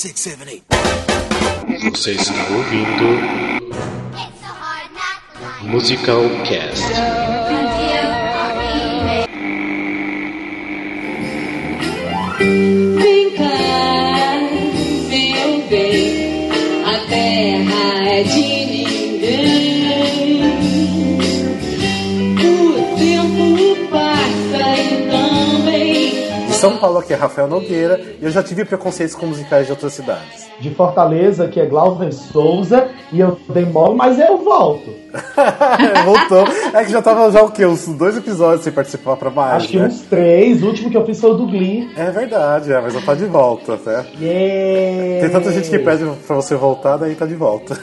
six, seven, eight. Você está ouvindo Musical Cast. São Paulo aqui é Rafael Nogueira e eu já tive preconceitos com musicais de outras cidades. De Fortaleza, que é Glauber Souza, e eu demoro, mas eu volto. Voltou. É que já tava já o quê? Uns dois episódios sem participar pra mais, Acho que né? uns três, o último que eu fiz foi o do Glee. É verdade, é, mas eu tô de volta, né? Yeah! Tem tanta gente que pede pra você voltar, daí tá de volta.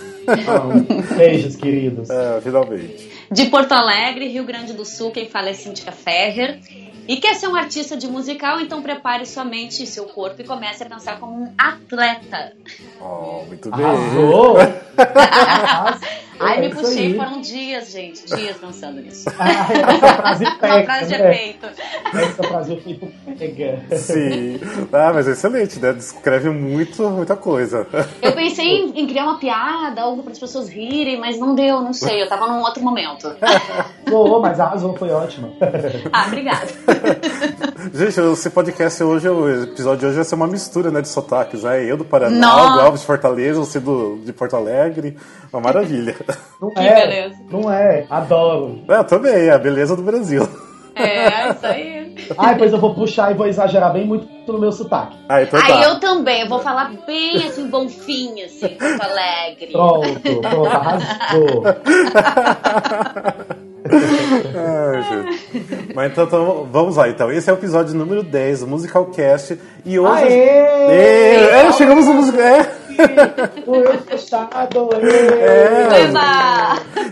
Beijos, queridos. É, finalmente. De Porto Alegre, Rio Grande do Sul, quem fala é Cíntia Ferrer. E quer ser um artista de musical, então prepare sua mente e seu corpo e comece a pensar como um atleta. Oh, muito bem. Arrasou! Ai, é me puxei, aí. foram dias, gente, dias pensando nisso. Ai, essa frase Uma frase de efeito. Essa frase de efeito pega. Sim. Ah, mas é excelente, né? Descreve muito, muita coisa. Eu pensei em, em criar uma piada, algo para as pessoas rirem, mas não deu, não sei, eu tava num outro momento. Boa, mas arrasou, foi ótimo. Ah, obrigada. Gente, esse podcast hoje, o episódio de hoje vai ser uma mistura, né, de sotaques. Né? Eu do Paraná, Nossa. o Alves de Fortaleza, você do, de Porto Alegre. Uma maravilha. Não Que é, beleza. não é, adoro. É, também, é a beleza do Brasil. É, isso aí. Ai, pois eu vou puxar e vou exagerar bem muito no meu sotaque. Ah, então Aí tá. eu também, eu vou falar bem assim, bonfinho, assim, Porto Alegre. Pronto, pronto, arrasou. Ai, gente. Mas então, então, vamos lá, então. Esse é o episódio número 10 do Musical Cast. E hoje. Aê! É, é, chegamos no musical. É. O eu fechado, É.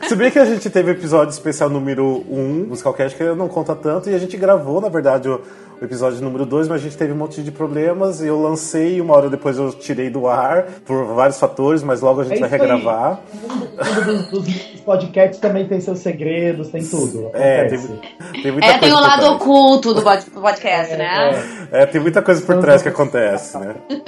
Se bem que a gente teve episódio especial número 1, Musical Cast, que não conta tanto, e a gente gravou, na verdade, o, o episódio número 2, mas a gente teve um monte de problemas, e eu lancei, e uma hora depois eu tirei do ar, por vários fatores, mas logo a gente É vai regravar. Dos, dos podcasts também tem seus segredos, tem tudo. É, tem, acontece. tem muita É, tem coisa o por lado trás. oculto do pod- podcast, né? É, tem muita coisa por trás que acontece, né?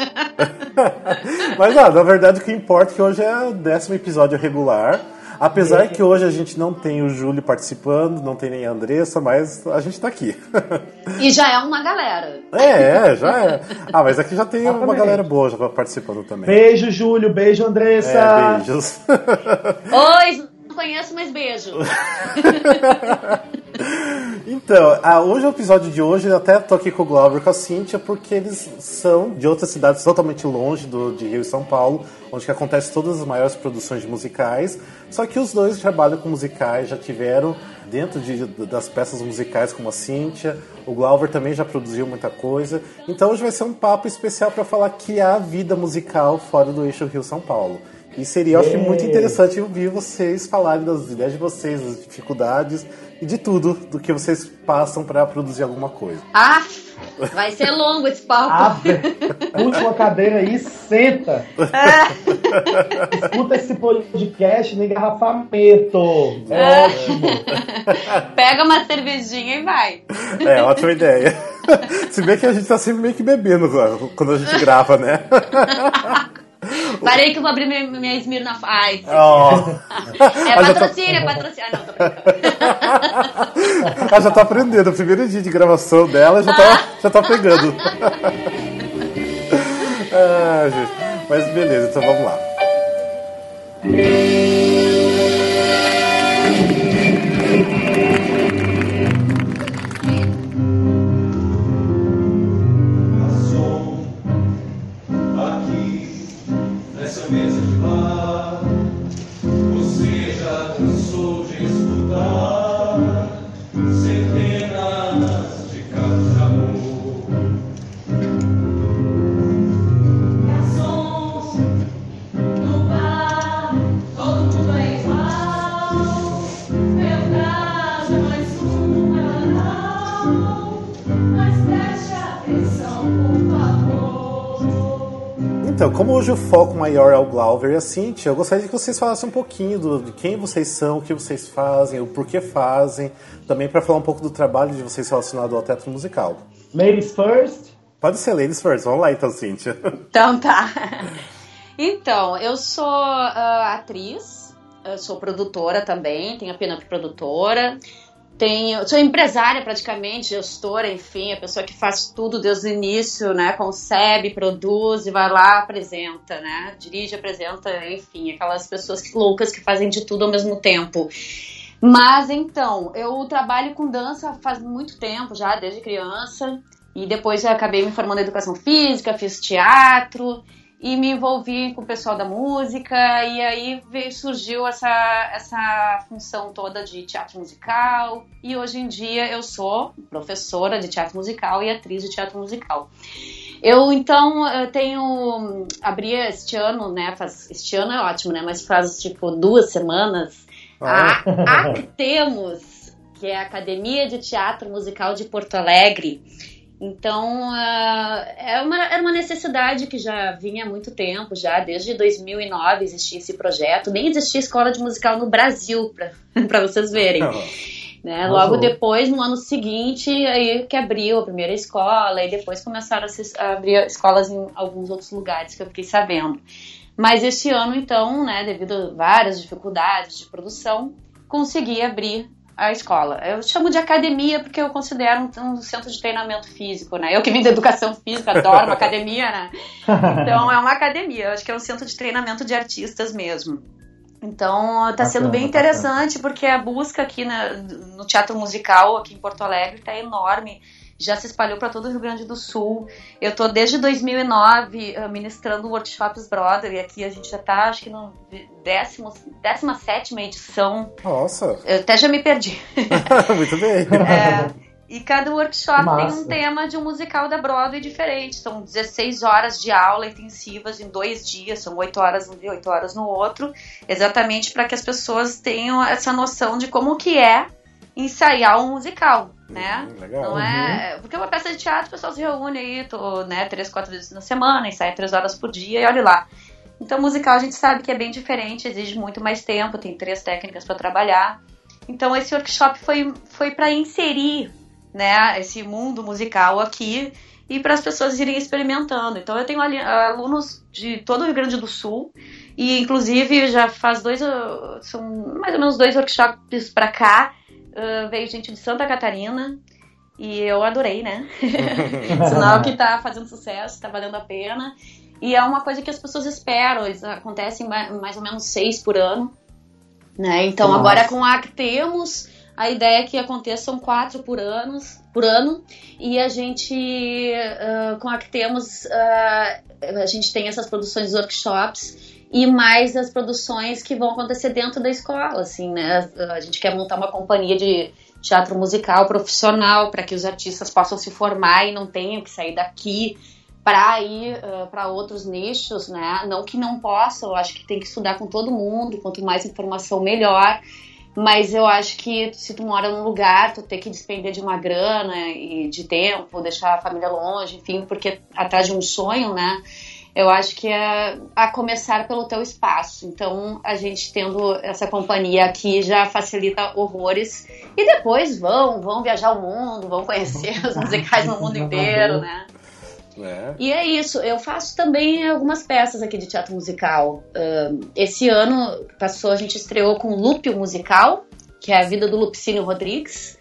Mas ah, na verdade o que importa é que hoje é o décimo episódio regular. Apesar que hoje a gente não tem o Júlio participando, não tem nem a Andressa, mas a gente tá aqui. E já é uma galera. É, é, já é. Ah, mas aqui já tem uma Exatamente. galera boa já participando também. Beijo, Júlio. Beijo, Andressa. É, beijos. Oi, conheço, mas beijo. Então, ah, hoje o episódio de hoje, eu até tô aqui com o Glauber e com a Cíntia, porque eles são de outras cidades totalmente longe do, de Rio e São Paulo, onde que acontece todas as maiores produções de musicais. Só que os dois trabalham com musicais, já tiveram dentro de, das peças musicais como a Cíntia. O Glauber também já produziu muita coisa. Então hoje vai ser um papo especial para falar que há vida musical fora do eixo Rio-São Paulo. E seria, eu acho, que muito interessante ouvir vocês falarem das ideias de vocês, das dificuldades e de tudo do que vocês passam para produzir alguma coisa. Ah, vai ser longo esse papo. Ave, puxa uma cadeira aí e senta. Escuta esse podcast no engarrafamento. É ótimo. Pega uma cervejinha e vai. É, ótima ideia. Se bem que a gente tá sempre meio que bebendo quando a gente grava, né? Parei que eu vou abrir minha, minha Ice. Ó. É Ah, tá- patrocínio, é patrocínio. Ah, não, tô brincando. Ela já tá aprendendo. O primeiro dia de gravação dela já tá, já tá pegando. ah, gente. Mas beleza, então vamos lá. Então, como hoje o foco maior é o Glauber e a Cintia, eu gostaria que vocês falassem um pouquinho do, de quem vocês são, o que vocês fazem, o porquê fazem, também para falar um pouco do trabalho de vocês relacionado ao teatro musical. Ladies first. Pode ser ladies first, vamos lá então, Cíntia. Então tá. Então, eu sou ah, atriz, eu sou produtora também, tenho a Pinup Produtora. Tenho, sou empresária praticamente, gestora, enfim, a pessoa que faz tudo desde o início, né? Concebe, produz e vai lá, apresenta, né? Dirige, apresenta, enfim, aquelas pessoas loucas que fazem de tudo ao mesmo tempo. Mas então, eu trabalho com dança faz muito tempo já, desde criança. E depois eu acabei me formando em educação física, fiz teatro e me envolvi com o pessoal da música. E aí veio, surgiu essa, essa função toda de teatro musical. E hoje em dia eu sou professora de teatro musical e atriz de teatro musical. Eu então eu tenho abri este ano, né? Faz, este ano é ótimo, né? Mas faz tipo duas semanas Ah. a Actemos, que é a Academia de Teatro Musical de Porto Alegre. Então, ah, é uma, era uma necessidade que já vinha há muito tempo, já desde 2009 existia esse projeto. Nem existia escola de musical no Brasil, para vocês verem. Né? Logo depois, no ano seguinte, aí que abriu a primeira escola, e depois começaram a, se, a abrir escolas em alguns outros lugares que eu fiquei sabendo. Mas esse ano, então, né, devido a várias dificuldades de produção, consegui abrir a escola. Eu chamo de academia porque eu considero um, um centro de treinamento físico, né? Eu que vim da educação física, adoro uma academia, né? Então é uma academia, eu acho que é um centro de treinamento de artistas mesmo. Então tá sendo bem interessante porque a busca aqui na- no teatro musical aqui em Porto Alegre tá enorme. Já se espalhou para todo o Rio Grande do Sul. Eu tô desde 2009 eh, ministrando workshops Broadway. Aqui a gente já tá, acho que no décimo, 17 edição. Nossa, Eu até já me perdi. muito bem. É, e cada workshop Que tem massa. um tema de um musical da Broadway diferente. São 16 horas de aula intensivas em dois dias, são 8 horas um dia, 8 horas no outro, exatamente para que as pessoas tenham essa noção de como que é ensaiar um musical, né? Hum, legal. Não é. Porque uma peça de teatro, o pessoal se reúne aí, tô, né, três, quatro vezes na semana, ensaia três horas por dia e olha lá. Então, musical a gente sabe que é bem diferente, exige muito mais tempo, tem três técnicas para trabalhar. Então, esse workshop foi, foi para inserir né, esse mundo musical aqui e para as pessoas irem experimentando. Então, eu tenho ali- alunos de todo o Rio Grande do Sul e, inclusive, já faz dois, uh, são mais ou menos dois workshops para cá. Uh, veio gente de Santa Catarina e eu adorei, né? Sinal que tá fazendo sucesso, tá valendo a pena. E é uma coisa que as pessoas esperam, eles acontecem ma- mais ou menos seis por ano. Né? Então Nossa. agora com a Actemos, a ideia é que aconteçam quatro por, anos, por ano. E a gente, ah, com a Actemos, ah, a gente tem essas produções workshops e mais as produções que vão acontecer dentro da escola, assim, né? A gente quer montar uma companhia de teatro musical profissional para que os artistas possam se formar e não tenham que sair daqui para ir para outros nichos, né? Não que não possam, eu acho que tem que estudar com todo mundo, quanto mais informação melhor. Mas eu acho que se tu mora num lugar, tu tem que despender de uma grana e de tempo, deixar a família longe, enfim, porque atrás de um sonho, né? Eu acho que é a começar pelo teu espaço. Então, a gente tendo essa companhia aqui já facilita horrores. E depois vão, vão viajar o mundo, vão conhecer os musicais no mundo inteiro, né? É. E é isso, eu faço também algumas peças aqui de teatro musical. Esse ano passou, a gente estreou com Lupe o Musical, que é a vida do Lupicínio Rodrigues.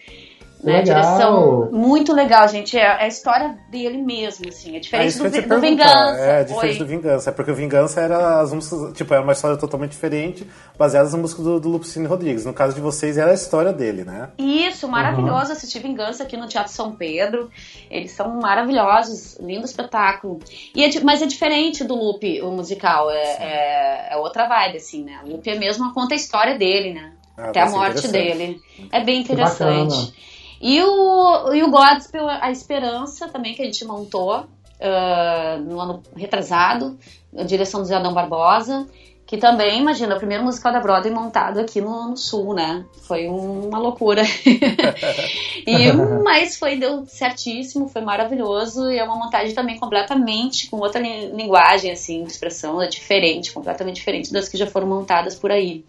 Né, Legal. direção muito legal, gente. É é a história dele mesmo, assim. É diferente do, do. Vingança. É, diferente Oi. do Vingança. É porque o Vingança era as músicas. Tipo, era uma história totalmente diferente, baseada na música do, do Lupicínio Rodrigues. No caso de vocês, era a história dele, né? Isso, maravilhoso assistir Vingança aqui no Teatro São Pedro. Eles são maravilhosos, lindo espetáculo. E é mas é diferente do Lupe, o musical. É, é, é outra vibe, assim, né? O Lupe é mesmo conta a história dele, né? Ah, Até a morte dele. É bem Que interessante. E o, e o Godspell, a Esperança também, que a gente montou ah, no ano retrasado, a direção do Zé Adão Barbosa, que também, imagina, o primeiro musical da Broadway montado aqui no, no Sul, né? Foi um- uma loucura. e, mas foi, deu certíssimo, foi maravilhoso, e é uma montagem também completamente, com outra li- linguagem, assim, de expressão, é diferente, completamente diferente das que já foram montadas por aí.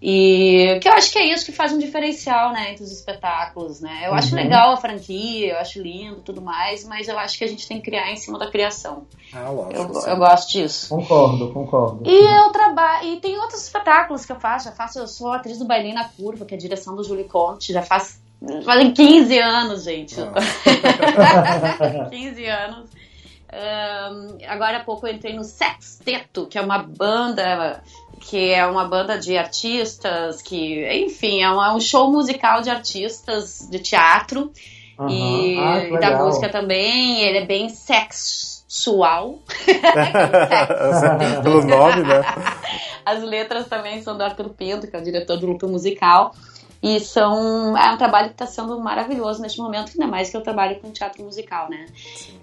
E que eu acho que é isso que faz um diferencial, né, entre os espetáculos, né? Eu acho Uhum. legal a franquia, eu acho lindo tudo mais, mas eu acho que a gente tem que criar em cima da criação. Ah, lógico. Eu, sim. eu gosto disso. Concordo, concordo. E eu trabalho. E tem outros espetáculos que eu faço. Já faço, eu sou atriz do Bailinho na Curva, que é a direção do Julie Conte. Já faz. Fazem 15 anos, gente. 15 anos. Ahn, agora há pouco eu entrei no Sexteto, que é uma banda que é uma banda de artistas que, enfim, é um, é um show musical de artistas de teatro Aham. e, Ah, e da música também. Ele é bem sexual. Pelo nome, né? As letras também são do Arthur Pinto, que é o diretor do Luto Musical. E são, é um trabalho que está sendo maravilhoso neste momento, ainda mais que eu trabalho com teatro musical, né?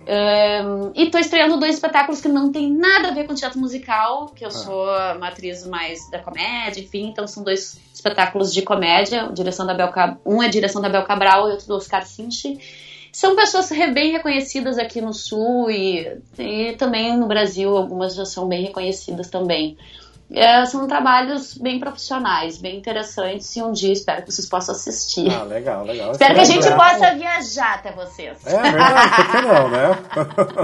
Ahn, e estou estreando dois espetáculos que não tem nada a ver com teatro musical, que eu sou uma atriz mais da comédia, enfim, então são dois espetáculos de comédia, direção da Bel um é direção da Bel Cabral e outro do Oscar Sinchi. São pessoas bem reconhecidas aqui no Sul e, e também no Brasil, algumas já são bem reconhecidas também. É, são trabalhos bem profissionais, bem interessantes e um dia espero que vocês possam assistir. Ah, legal, legal. espero que a gente legal. possa viajar até vocês. É verdade, por que não, né?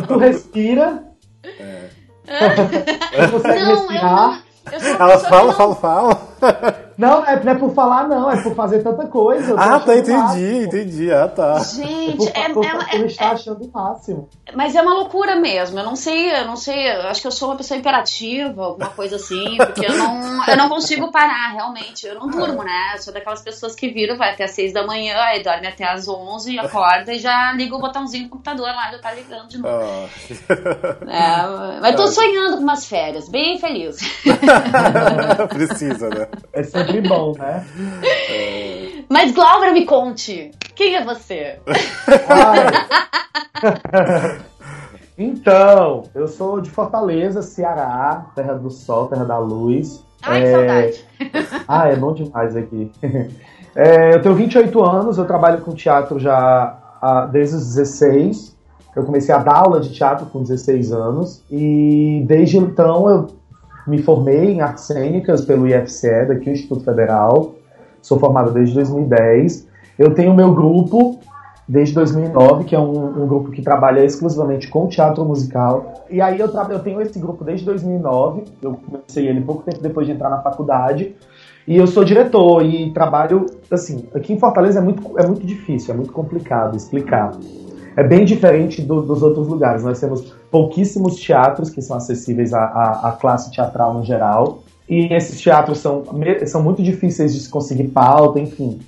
Tu respira. Tu consegue não, eu respirar. não. Eu sou uma Ela fala, que fala, fala. Não, não é, não é por falar, não, é por fazer tanta coisa. Ah, tá, entendi, máximo. entendi. Ah, tá. Gente, Por, é, por, é- por é- estar achando o máximo. mas é uma loucura mesmo. Eu não sei, eu não sei. Eu acho que eu sou uma pessoa imperativa, alguma coisa assim, porque eu não, eu não consigo parar, realmente. Eu não durmo, né? Eu sou daquelas pessoas que viram, vai até as seis da manhã, aí dorme até as onze, acorda e já liga o botãozinho do computador lá, já tá ligando de novo. Ah. É, mas tô sonhando com umas férias, bem feliz. Precisa, né? É sempre bom, né? Mas Glauber, me conte, quem é você? Então, eu sou de Fortaleza, Ceará, terra do sol, terra da luz. Ai, que É, saudade. Ah, é bom demais aqui. É, eu tenho 28 anos, eu trabalho com teatro já há- desde os 16. Eu comecei a dar aula de teatro com 16 anos e desde então eu me formei em artes cênicas pelo IFCE, daqui o Instituto Federal. Sou formado desde 2010. Eu tenho meu grupo desde 2009, que é um, um grupo que trabalha exclusivamente com teatro musical. E aí eu, eu tenho esse grupo desde 2009. Eu comecei ele pouco tempo depois de entrar na faculdade. E eu sou diretor e trabalho, assim, aqui em Fortaleza é muito, é muito difícil, é muito complicado explicar. É bem diferente do- dos outros lugares. Nós temos pouquíssimos teatros que são acessíveis à, à- à classe teatral no geral. E esses teatros são, são muito difíceis de se conseguir pauta, enfim.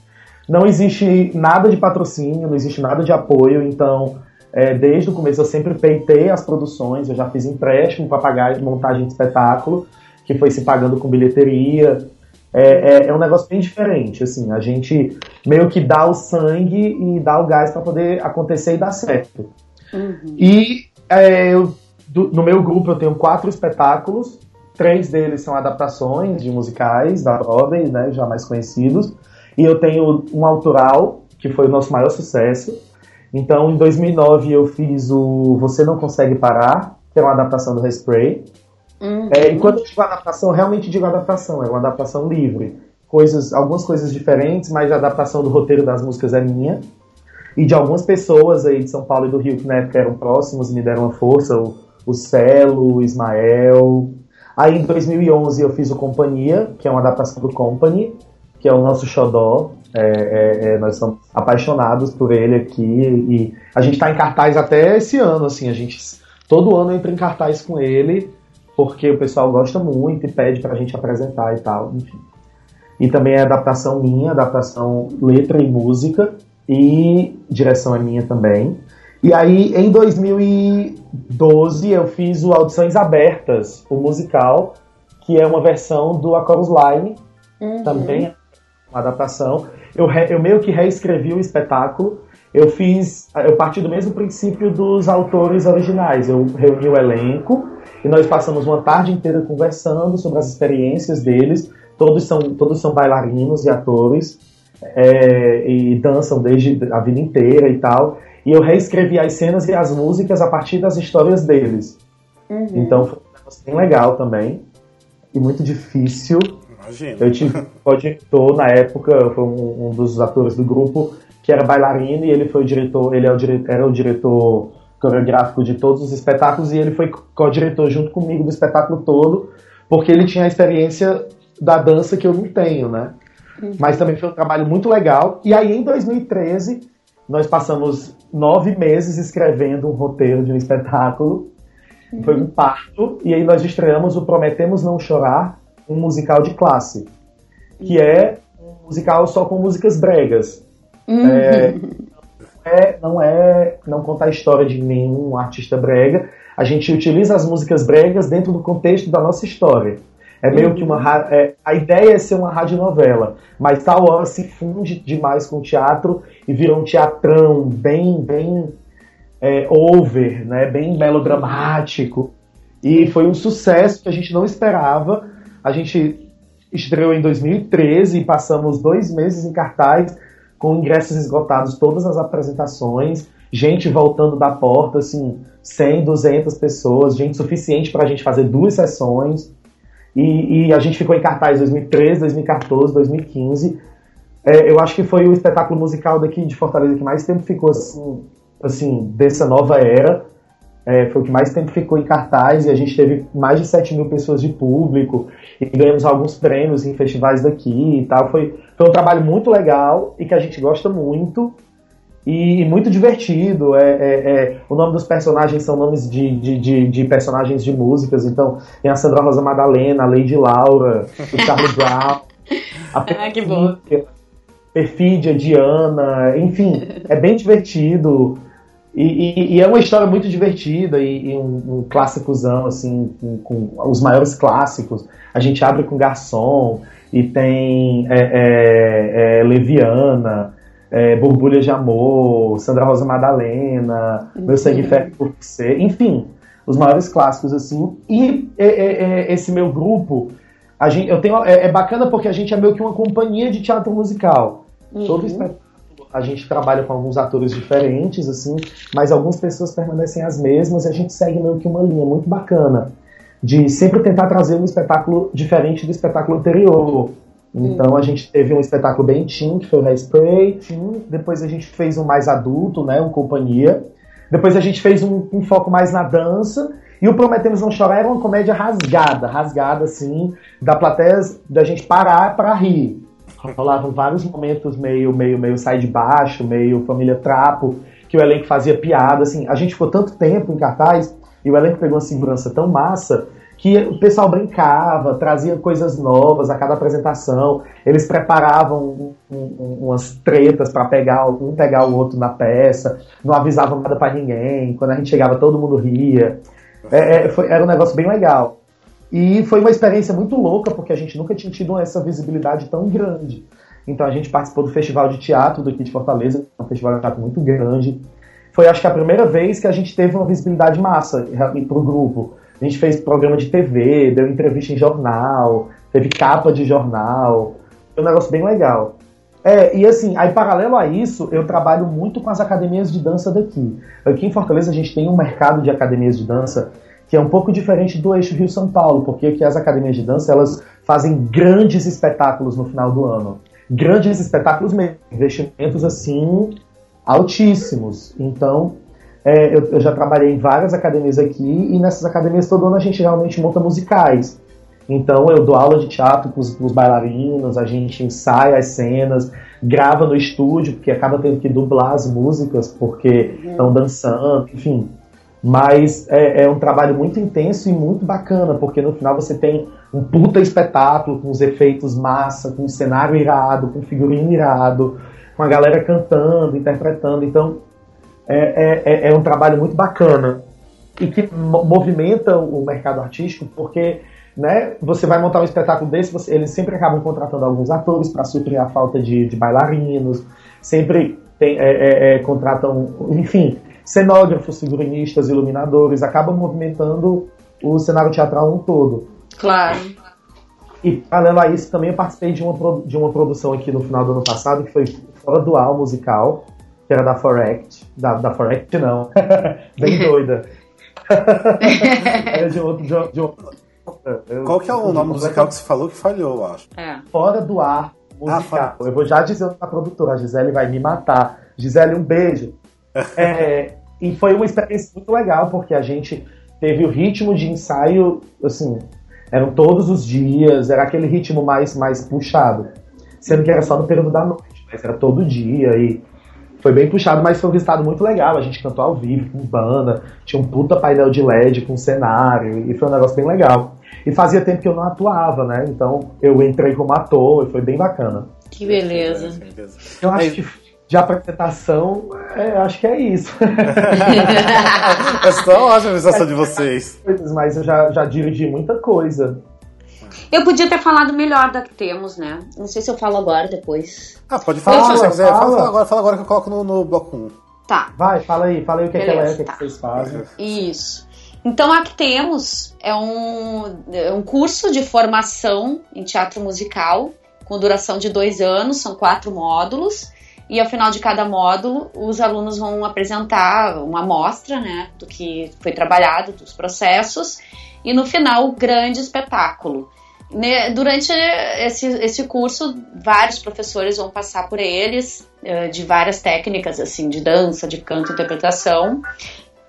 Não existe nada de patrocínio, não existe nada de apoio, então é, desde o começo eu sempre peitei as produções, eu já fiz empréstimo para pagar montagem de espetáculo, que foi se pagando com bilheteria. É, é, é um negócio bem diferente, assim, a gente meio que dá o sangue e dá o gás para poder acontecer e dar certo. Uhum. E é, eu- do- no meu grupo eu tenho quatro espetáculos, três deles são adaptações de musicais da Broadway, né, já mais conhecidos, e eu tenho um autoral, que foi o nosso maior sucesso. Então, em 2009 eu fiz o Você Não Consegue Parar, que é uma adaptação do Respray. Uhum. É, e quando eu digo adaptação, eu realmente digo adaptação, é uma adaptação livre. Coisas, algumas coisas diferentes, mas a adaptação do roteiro das músicas é minha. E de algumas pessoas aí de São Paulo e do Rio que na época eram próximos e me deram uma força, o, o Celo, o Ismael. Aí em 2011 eu fiz o Companhia, que é uma adaptação do Company, que é o nosso xodó. É, é, é, nós somos apaixonados por ele aqui e a gente está em cartaz até esse ano, assim, a gente todo ano entra em cartaz com ele porque o pessoal gosta muito e pede pra gente apresentar e tal, enfim. E também é adaptação minha, adaptação letra e música, e direção é minha também. E aí, em 2012, eu fiz o Audições Abertas, o musical, que é uma versão do A Chorus Line, Uhum. também é uma adaptação. Eu, re- eu meio que reescrevi o espetáculo. Eu fiz, eu parti do mesmo princípio dos autores originais. Eu reuni o elenco e nós passamos uma tarde inteira conversando sobre as experiências deles. Todos são, todos são bailarinos e atores é, e dançam desde a vida inteira e tal. E eu reescrevi as cenas e as músicas a partir das histórias deles. Uhum. Então foi um negócio bem legal também e muito difícil. Imagina. Eu tive um co-diretor na época, foi um, um dos atores do grupo, que era bailarino, e ele foi o diretor, ele é o dire- era o diretor coreográfico de todos os espetáculos, e ele foi co-diretor junto comigo do espetáculo todo, porque ele tinha a experiência da dança que eu não tenho, né? Mas também foi um trabalho muito legal. E aí, em 2013, nós passamos nove meses escrevendo um roteiro de um espetáculo. Foi um parto. E aí nós estreamos o Prometemos Não Chorar, um musical de classe. Que é um musical só com músicas bregas. É, é- não é não conta a história de nenhum artista brega. A gente utiliza as músicas bregas dentro do contexto da nossa história. É meio que uma é, a ideia é ser uma radionovela, mas tal hora se funde demais com o teatro e vira um teatrão bem bem é, over, né, bem melodramático. E foi um sucesso que a gente não esperava. A gente estreou em 2013 e passamos dois meses em cartaz com ingressos esgotados todas as apresentações, gente voltando da porta, assim, 100, 200 pessoas, gente suficiente para a gente fazer duas sessões. E, e a gente ficou em cartaz 2013, 2014, 2015. É, eu acho que foi o espetáculo musical daqui de Fortaleza que mais tempo ficou assim, assim dessa nova era. É, foi o que mais tempo ficou em cartaz e a gente teve mais de 7 mil pessoas de público e ganhamos alguns prêmios em festivais daqui e tal. Foi, foi um trabalho muito legal e que a gente gosta muito e muito divertido. É, é- é- o nome dos personagens são nomes de, de, de, de personagens de músicas. Então, tem a Sandra Rosa Madalena, a Lady Laura, o Charlie Brown, a Ah, que bom. Perfídia, Perfídia, Diana, enfim, é bem divertido. E, e- e é uma história muito divertida e, e um, um clássicozão, assim, com, com os maiores clássicos. A gente abre com Garçom e tem é, é, é, Leviana, é, Borbulha de Amor, Sandra Rosa Madalena, Meu Sangue Ferve por Você, enfim, os maiores clássicos, assim. E é, é, esse meu grupo, a gente, eu tenho, é, é bacana porque a gente é meio que uma companhia de teatro musical. Todo espetáculo a gente trabalha com alguns atores diferentes, assim, mas algumas pessoas permanecem as mesmas e a gente segue meio que uma linha muito bacana de sempre tentar trazer um espetáculo diferente do espetáculo anterior. Então a gente teve um espetáculo bem teen, que foi o Hairspray, teen. depois a gente fez um mais adulto, né, um companhia. Depois a gente fez um, um foco mais na dança. E o Prometemos Não Chorar era uma comédia rasgada, rasgada assim, da plateia da gente parar para rir. Rolavam vários momentos meio, meio, meio sai de baixo, meio família trapo, que o elenco fazia piada, assim. A gente ficou tanto tempo em cartaz e o elenco pegou uma segurança tão massa que o pessoal brincava, trazia coisas novas a cada apresentação. Eles preparavam um- um- umas tretas para pegar um pegar o outro na peça, não avisavam nada para ninguém. Quando a gente chegava, todo mundo ria. É, é, foi- era um negócio bem legal. E foi uma experiência muito louca, porque a gente nunca tinha tido essa visibilidade tão grande. Então a gente participou do Festival de Teatro daqui de Fortaleza, um festival de teatro muito grande. Foi acho que a primeira vez que a gente teve uma visibilidade massa para o grupo. A gente fez programa de TV, deu entrevista em jornal, teve capa de jornal. Foi um negócio bem legal. É, e assim, aí paralelo a isso, eu trabalho muito com as academias de dança daqui. Aqui em Fortaleza a gente tem um mercado de academias de dança que é um pouco diferente do eixo Rio-São Paulo, porque aqui as academias de dança elas fazem grandes espetáculos no final do ano. Grandes espetáculos mesmo, investimentos assim altíssimos. Então, é, eu, eu já trabalhei em várias academias aqui e nessas academias todo ano a gente realmente monta musicais. Então eu dou aula de teatro com os, bailarinos, a gente ensaia as cenas, grava no estúdio, porque acaba tendo que dublar as músicas, porque estão dançando, enfim. Mas é, é um trabalho muito intenso e muito bacana, porque no final você tem um puta espetáculo com os efeitos massa, com um cenário irado, com figurino irado, com a galera cantando, interpretando. Então é, é, é um trabalho muito bacana e que mo- movimenta o mercado artístico, porque né, você vai montar um espetáculo desse, você- eles sempre acabam contratando alguns atores para suprir a falta de, de bailarinos, sempre tem, é, é, é, contratam, enfim, cenógrafos, figurinistas, iluminadores, acabam movimentando o cenário teatral um todo. Claro. E paralelo a isso, também eu participei de uma, de uma produção aqui no final do ano passado, que foi Fora do Ar musical, que era da Forect. Da, da Forect, não. Bem doida. era de outro, de, de outro- Eu- Qual que é o nome musical que você falou que falhou, eu acho? É. Fora do ar musical. fora. eu vou já dizendo pra produtora, a Gisele vai me matar. Gisele, um beijo. É, e foi uma experiência muito legal, porque a gente teve o ritmo de ensaio, assim, eram todos os dias, era aquele ritmo mais, mais puxado. Sendo que era só no período da noite, mas era todo dia e foi bem puxado, mas foi um resultado muito legal. A gente cantou ao vivo, com banda, tinha um puta painel de LED com cenário, e foi um negócio bem legal. E fazia tempo que eu não atuava, né? Então eu entrei como ator e foi bem bacana. Que beleza. Beleza. Eu acho que de apresentação, é, acho que é isso. Essa é uma ótima apresentação de vocês. mas eu já, já dirigi muita coisa. Eu podia ter falado melhor da que temos, né? Não sei se eu falo agora, depois. Ah, pode falar se Fala, você quiser. Fala, fala. fala agora, fala agora que eu coloco no, no bloco 1. Tá. Vai, fala aí, fala aí o que, é que ela é, o que, é Beleza, que vocês fazem. Isso. Então, a que temos é um, é um curso de formação em teatro musical, com duração de dois anos, são quatro módulos. E ao final de cada módulo, os alunos vão apresentar uma amostra né, do que foi trabalhado, dos processos, e no final, o grande espetáculo. Durante esse, esse curso, vários professores vão passar por eles, eh, de várias técnicas, assim, de dança, de canto, interpretação.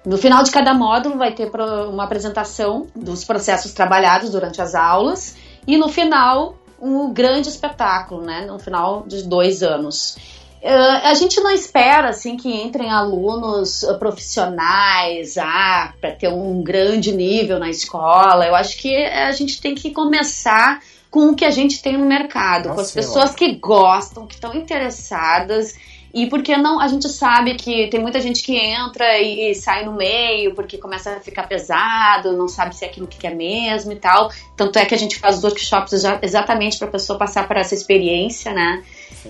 No final de cada módulo vai ter uma apresentação dos processos trabalhados durante as aulas e no final um grande espetáculo, né? No final de dois anos. Eh, a gente não espera assim que entrem alunos eh, profissionais ah, para ter um grande nível na escola. Eu acho que a gente tem que começar com o que a gente tem no mercado, Ah, com as sim, pessoas que gostam, que estão interessadas e porque não, a gente sabe que tem muita gente que entra e, e sai no meio porque começa a ficar pesado, não sabe se é aquilo que quer mesmo e tal. Tanto é que a gente faz os workshops já- exatamente para a pessoa passar por essa experiência, né?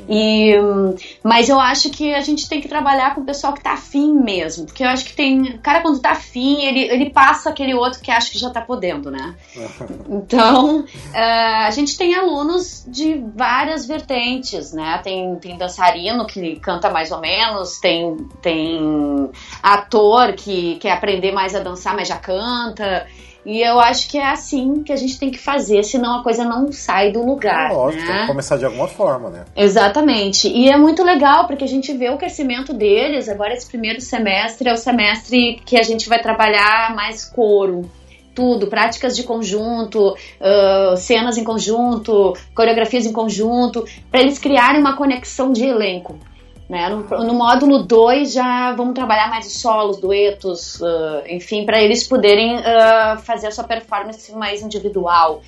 E, mas eu acho que a gente tem que trabalhar com o pessoal que tá afim mesmo. Porque eu acho que tem. O cara, quando tá afim, ele, ele passa aquele outro que acha que já tá podendo, né? Então, eh, a gente tem alunos de várias vertentes, né? Tem, tem dançarino que canta mais ou menos, tem, tem ator que quer aprender mais a dançar, mas já canta. E eu acho que é assim que a gente tem que fazer, senão a coisa não sai do lugar. Lógico, né? tem que começar de alguma forma, né? Exatamente. E é muito legal porque a gente vê o crescimento deles. Agora, esse primeiro semestre é o semestre que a gente vai trabalhar mais coro. Tudo, práticas de conjunto, ah, cenas em conjunto, coreografias em conjunto, para eles criarem uma conexão de elenco. Né? No, no módulo 2 já vamos trabalhar mais os solos, duetos, ah, enfim, para eles poderem ah, fazer a sua performance mais individual.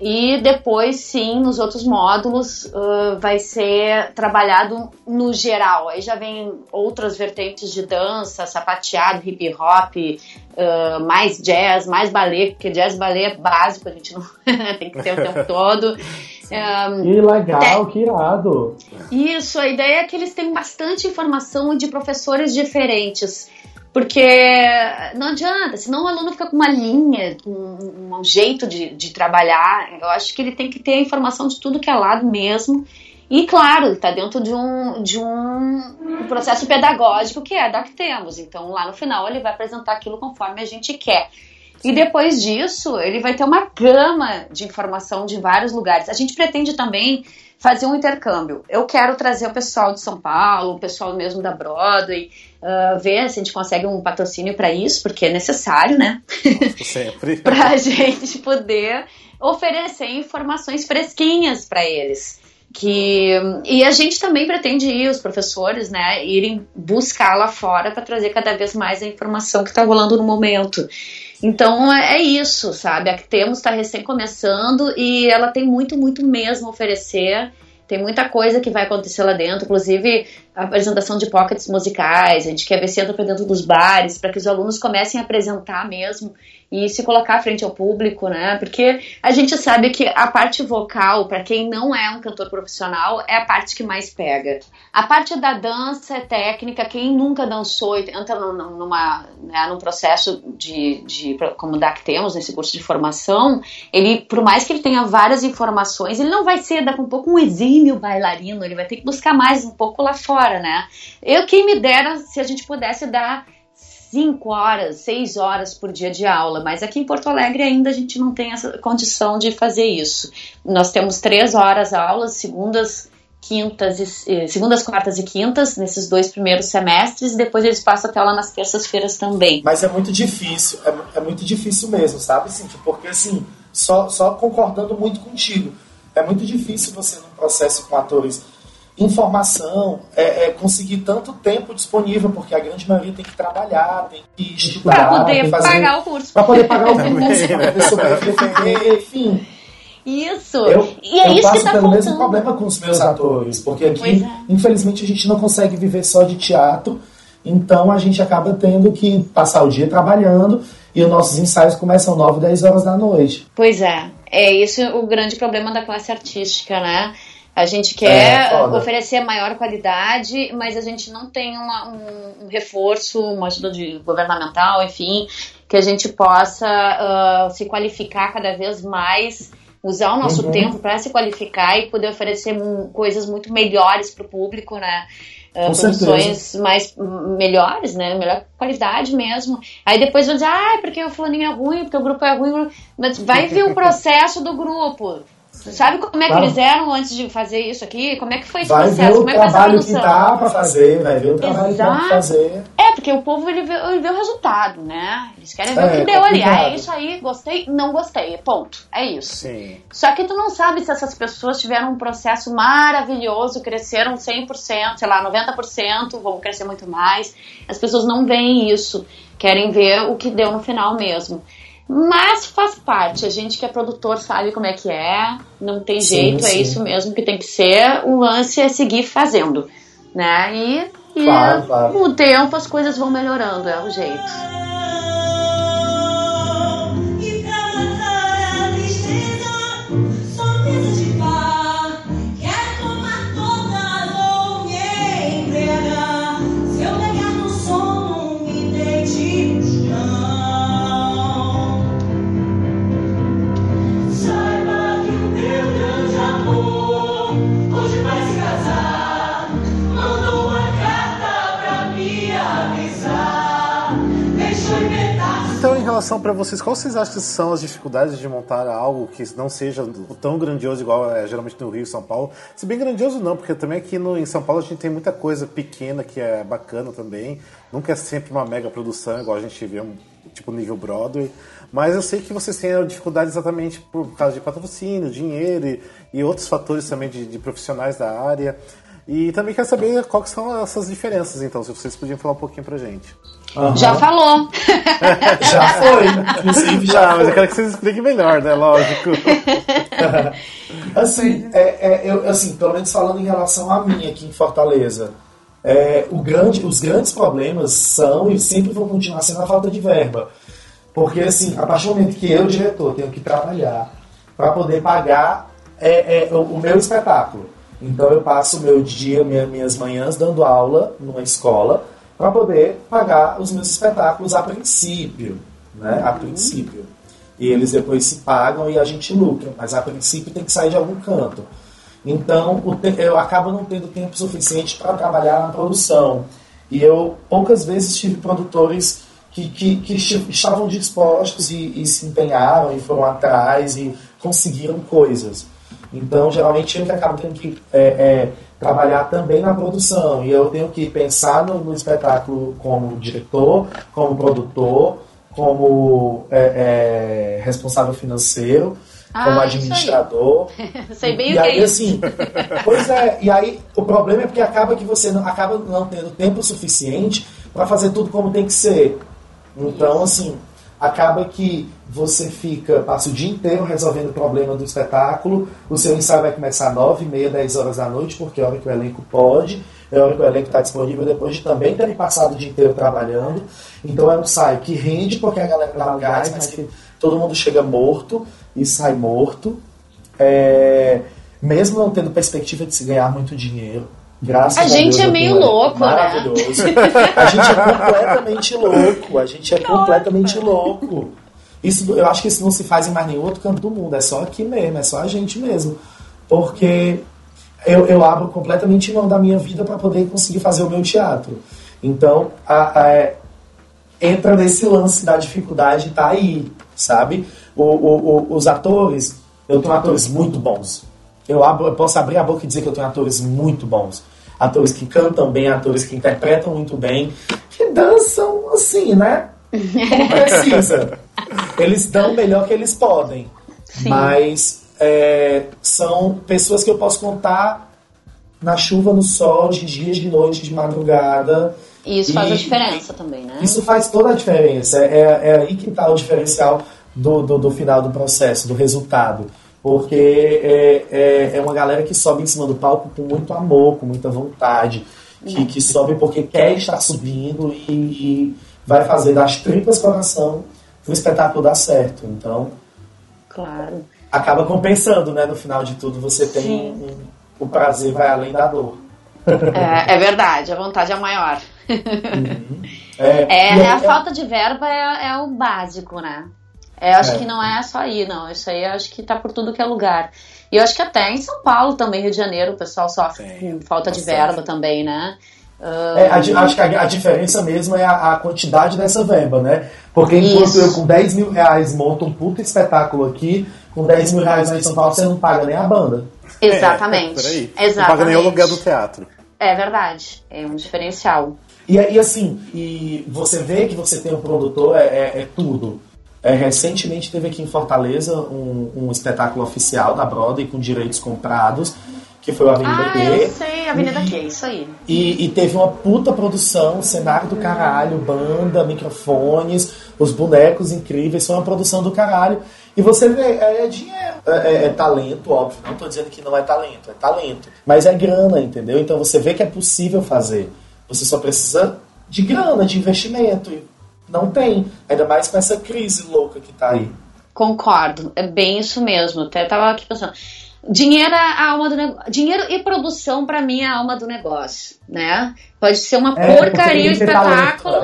E depois, sim, nos outros módulos ah, vai ser trabalhado no geral. Aí já vem outras vertentes de dança, sapateado, hip hop, ah, mais jazz, mais ballet, porque jazz e ballet é básico, a gente não tem que ter o tempo todo. Que legal, que irado. isso, a ideia é que eles tenham bastante informação de professores diferentes. Porque não adianta, senão o aluno fica com uma linha, com um jeito de, de trabalhar. Eu acho que ele tem que ter a informação de tudo que é lado mesmo. E claro, está dentro de um, de um processo pedagógico que é da que temos. Então lá no final ele vai apresentar aquilo conforme a gente quer. E depois disso, ele vai ter uma gama de informação de vários lugares. A gente pretende também fazer um intercâmbio. Eu quero trazer o pessoal de São Paulo, o pessoal mesmo da Broadway, ah, ver se a gente consegue um patrocínio para isso, porque é necessário, né? Sempre. para a gente poder oferecer informações fresquinhas para eles. Que, e a gente também pretende ir, os professores, né, irem buscar lá fora para trazer cada vez mais a informação que está rolando no momento. Então é é isso, sabe? A que temos está recém começando e ela tem muito, muito mesmo a oferecer. Tem muita coisa que vai acontecer lá dentro, inclusive a apresentação de pockets musicais. A gente quer ver se entra para dentro dos bares, para que os alunos comecem a apresentar mesmo e se colocar frente ao público, né? Porque a gente sabe que a parte vocal, para quem não é um cantor profissional, é a parte que mais pega. A parte da dança é técnica, quem nunca dançou e entra num- numa, né, num processo de, de como da que temos nesse curso de formação, ele, por mais que ele tenha várias informações, ele não vai ser daqui a um pouco um exímio bailarino, ele vai ter que buscar mais um pouco lá fora, né? Eu quem me dera se a gente pudesse dar cinco horas, seis horas por dia de aula, mas aqui em Porto Alegre ainda a gente não tem essa condição de fazer isso. Nós temos três horas aulas, segundas, quintas, e, eh, segundas, quartas e quintas nesses dois primeiros semestres, e depois eles passam até lá nas terças-feiras também. Mas é muito difícil, é, é muito difícil mesmo, sabe, Cintia? Porque assim, só, só concordando muito contigo, é muito difícil você num processo com atores informação, é, é conseguir tanto tempo disponível, porque a grande maioria tem que trabalhar, tem que estudar, Para tem poder que fazer- pagar o curso. Pra poder pagar o curso, né? poder sobreviver, enfim. Isso! Eu, e é eu isso passo que tá pelo faltando. mesmo problema com os meus atores, porque aqui, é. infelizmente, a gente não consegue viver só de teatro, então a gente acaba tendo que passar o dia trabalhando e os nossos ensaios começam 9, 10 horas da noite. Pois é, é isso o grande problema da classe artística, né? A gente quer É, oferecer maior qualidade, mas a gente não tem uma- um, um reforço, uma ajuda de governamental, enfim, que a gente possa ah, se qualificar cada vez mais, usar o nosso Uhum. tempo para se qualificar e poder oferecer coisas muito melhores para o público, né? Ah, Com produções mais hum, melhores, né? Melhor qualidade mesmo. Aí depois vão dizer, ah, porque o fulaninho é ruim, porque o grupo é ruim. Mas vai ver o processo do grupo. Sabe como é que Claro. eles eram antes de fazer isso aqui? Como é que foi esse Vai ver processo? o Como é que foi essa trabalho que tá pra fazer, vai ver o trabalho que tá pra Exato. fazer. É, porque o povo ele vê, ele vê o resultado, né? Eles querem ver É, o que deu ali. Ah, é isso aí, gostei, não gostei. Ponto. É isso. Sim. Só que tu não sabe se essas pessoas tiveram um processo maravilhoso, cresceram 100%, sei lá, 90%, vão crescer muito mais. As pessoas não veem isso, querem ver o que deu no final mesmo. Mas faz parte, a gente que é produtor sabe como é que é, não tem Sim, jeito, é sim. isso mesmo que tem que ser. O lance é seguir fazendo, né? E, e Claro, claro. com o tempo as coisas vão melhorando, é o jeito. Relação pra vocês, quais vocês acham que são as dificuldades de montar algo que não seja tão grandioso igual é geralmente no Rio e São Paulo? Se bem grandioso não, porque também aqui no, em São Paulo a gente tem muita coisa pequena que é bacana também. Nunca é sempre uma mega produção, igual a gente vê um tipo nível Broadway. Mas eu sei que vocês têm dificuldade exatamente por causa de patrocínio, dinheiro e, e outros fatores também de, de profissionais da área. E também quero saber quais são essas diferenças, então, se vocês podiam falar um pouquinho pra gente. Já falou. Já foi, inclusive já mas eu quero que vocês expliquem melhor, né? Lógico. Assim, é, é, eu, assim, pelo menos falando em relação a mim aqui em Fortaleza, é, o grande, os grandes problemas são e sempre vão continuar sendo a falta de verba. Porque, assim, a partir do momento que eu, diretor, tenho que trabalhar para poder pagar é, é, o, o meu espetáculo. Então, eu passo o meu dia, minha- minhas manhãs dando aula numa escola para poder pagar os meus espetáculos a princípio. Né? A princípio. E eles depois se pagam e a gente lucra. Mas a princípio tem que sair de algum canto. Então, eu acabo não tendo tempo suficiente para trabalhar na produção. E eu poucas vezes tive produtores que, que, que estavam dispostos e, e se empenharam e foram atrás e conseguiram coisas. Então, geralmente, eu que acabo tendo que é, é, trabalhar também na produção. E eu tenho que pensar no, no espetáculo como diretor, como produtor, como é, é, responsável financeiro, Ah, como isso administrador. Sei bem e o que aí, é isso. assim, pois é, e aí o problema é porque acaba que você não, acaba não tendo tempo suficiente para fazer tudo como tem que ser. Então, assim, acaba que você fica, passa o dia inteiro resolvendo o problema do espetáculo, o seu ensaio vai começar às 9 e meia, 10 horas da noite, porque é a hora que o elenco pode, é a hora que o elenco está disponível depois de também terem passado o dia inteiro trabalhando. Então é um ensaio que rende porque a galera dá o gás, mas que todo mundo chega morto e sai morto. É, mesmo não tendo perspectiva de se ganhar muito dinheiro. Graças a, A gente Deus, é meio louco, né? A gente é completamente louco. A gente é completamente louco. Isso, eu acho que isso não se faz em mais nenhum outro canto do mundo. É só aqui mesmo, é só a gente mesmo. Porque eu, eu abro completamente mão da minha vida para poder conseguir fazer o meu teatro. Então, a- a- é, entra nesse lance da dificuldade tá aí, sabe? O, o- o- os atores, eu tenho atores muito bons. Eu, abro- eu posso abrir a boca e dizer que eu tenho atores muito bons. Atores que cantam bem, atores que interpretam muito bem, que dançam assim, né? Como precisa. Eles dão o melhor que eles podem. Sim. Mas é, são pessoas que eu posso contar na chuva, no sol, de dia, de noite, de madrugada. E isso faz E- a diferença também, né? Isso faz toda a diferença. É, é aí que está o diferencial do, do, do final do processo, do resultado. Porque é, é, é uma galera que sobe em cima do palco com muito amor, com muita vontade. Que, que sobe porque quer estar subindo e, e vai fazer das tripas coração o espetáculo dar certo. Então, Claro. acaba compensando, né? No final de tudo, você tem Sim. um, o prazer vai além da dor. É, é verdade, a vontade é maior. É, É, e a aí- falta de verba é, é o básico, né? Eu acho É. que não é só aí, não. Isso aí eu acho que tá por tudo que é lugar. E eu acho que até em São Paulo também, Rio de Janeiro, o pessoal sofre Tem, com falta de bastante. verba também, né? Ah, É, a acho que a, a diferença mesmo é a, a quantidade dessa verba, né? Porque enquanto Isso. eu com 10 mil reais monto um puta espetáculo aqui, com 10 mil reais lá em São Paulo você não paga nem a banda. exatamente. É, aí. Exatamente. Não paga nem o aluguel do teatro. É verdade. É um diferencial. E, aí assim, e você vê que você tem um produtor, é, é- é tudo. É, recentemente teve aqui em Fortaleza um, um espetáculo oficial da Broadway com direitos comprados, que foi o Avenida Ah, Q. eu sei, Avenida E- Q, isso aí. E, e teve uma puta produção, cenário do caralho, banda, microfones, os bonecos incríveis, foi uma produção do caralho. E você vê, é, é dinheiro, é, é- é talento, óbvio. Não tô dizendo que não é talento, é talento. Mas é grana, entendeu? Então você vê que é possível fazer. Você só precisa de grana, de investimento. Não tem. Ainda mais com essa crise louca que tá aí. Concordo, é bem isso mesmo. Até tava aqui pensando. Dinheiro é a alma do negócio. Dinheiro e produção, pra mim, é a alma do negócio, né? Pode ser uma É, porcaria o que talento espetáculo.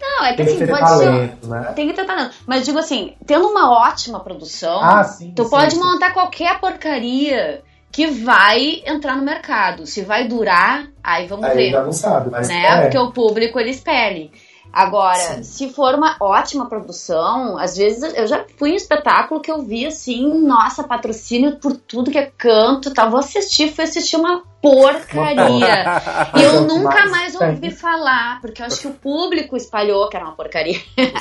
Não, é que Tem que assim, ter pode ser. talento, né? Tem que ter talento. Mas digo assim, tendo uma ótima produção, Ah, sim, tu sim, pode sim. montar qualquer porcaria que vai entrar no mercado. Se vai durar, aí vamos Aí ver. já não sabe, mas né? é. Porque o público ele espere. Agora, Sim. se for uma ótima produção, às vezes eu já fui em espetáculo que eu vi assim, nossa, patrocínio por tudo que é canto, tal. Vou assistir, fui assistir uma porcaria. e Mas eu nunca mais ouvi falar, porque eu acho que o público espalhou que era uma porcaria.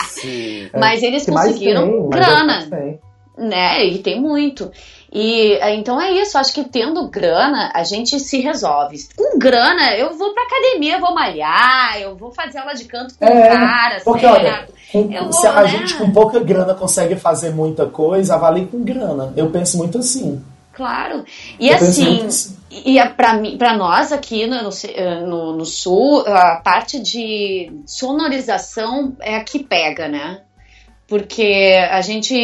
Sim. Mas eles É, que mais conseguiram tem, mas é grana né? E tem muito. E é, então é isso, acho que tendo grana, a gente se resolve. Com grana, eu vou pra academia, vou malhar, eu vou fazer aula de canto com É, cara, Porque, olha, com- Eu se a vou, né? gente com pouca grana consegue fazer muita coisa, avalie com grana. Eu penso muito assim. Claro. E Eu assim, assim. e pra, mim, pra nós aqui no, no, no- no sul, a parte de sonorização é a que pega, né? Porque a gente,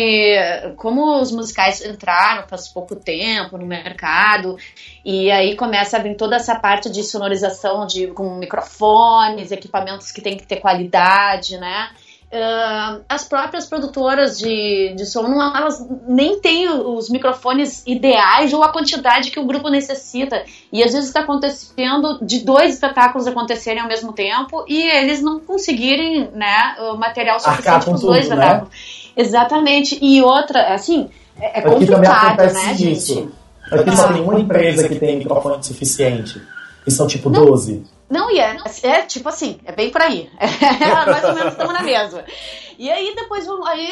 como os musicais entraram faz pouco tempo no mercado, e aí começa a vir toda essa parte de sonorização de, com microfones, equipamentos que tem que ter qualidade, né? Ah, as próprias produtoras de, de som, não, elas nem têm os microfones ideais ou a quantidade que o grupo necessita. E às vezes está acontecendo de dois espetáculos acontecerem ao mesmo tempo e eles não conseguirem né, o material suficiente para os dois tudo, né? espetáculos. Exatamente. E outra, assim, é, é complicado, né, isso. gente? Aqui só Ah. tem uma empresa que tem microfone suficiente. E são tipo 12. Não, e é, é tipo assim, é bem por aí. Mais ou menos estamos na mesma. E aí depois, aí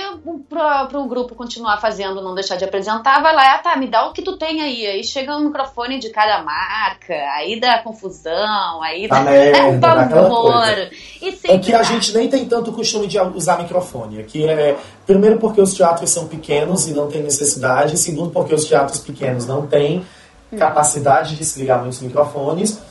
pra, pro grupo continuar fazendo, não deixar de apresentar, vai lá, ah, tá, me dá o que tu tem aí. Aí chega um microfone de cada marca, aí dá confusão, aí Dá dá, merda, é um dá pavor. E sempre Aqui a gente nem tem tanto costume de usar microfone. Aqui é. Primeiro porque os teatros são pequenos e não tem necessidade. Segundo porque os teatros pequenos não têm capacidade de desligar muitos microfones.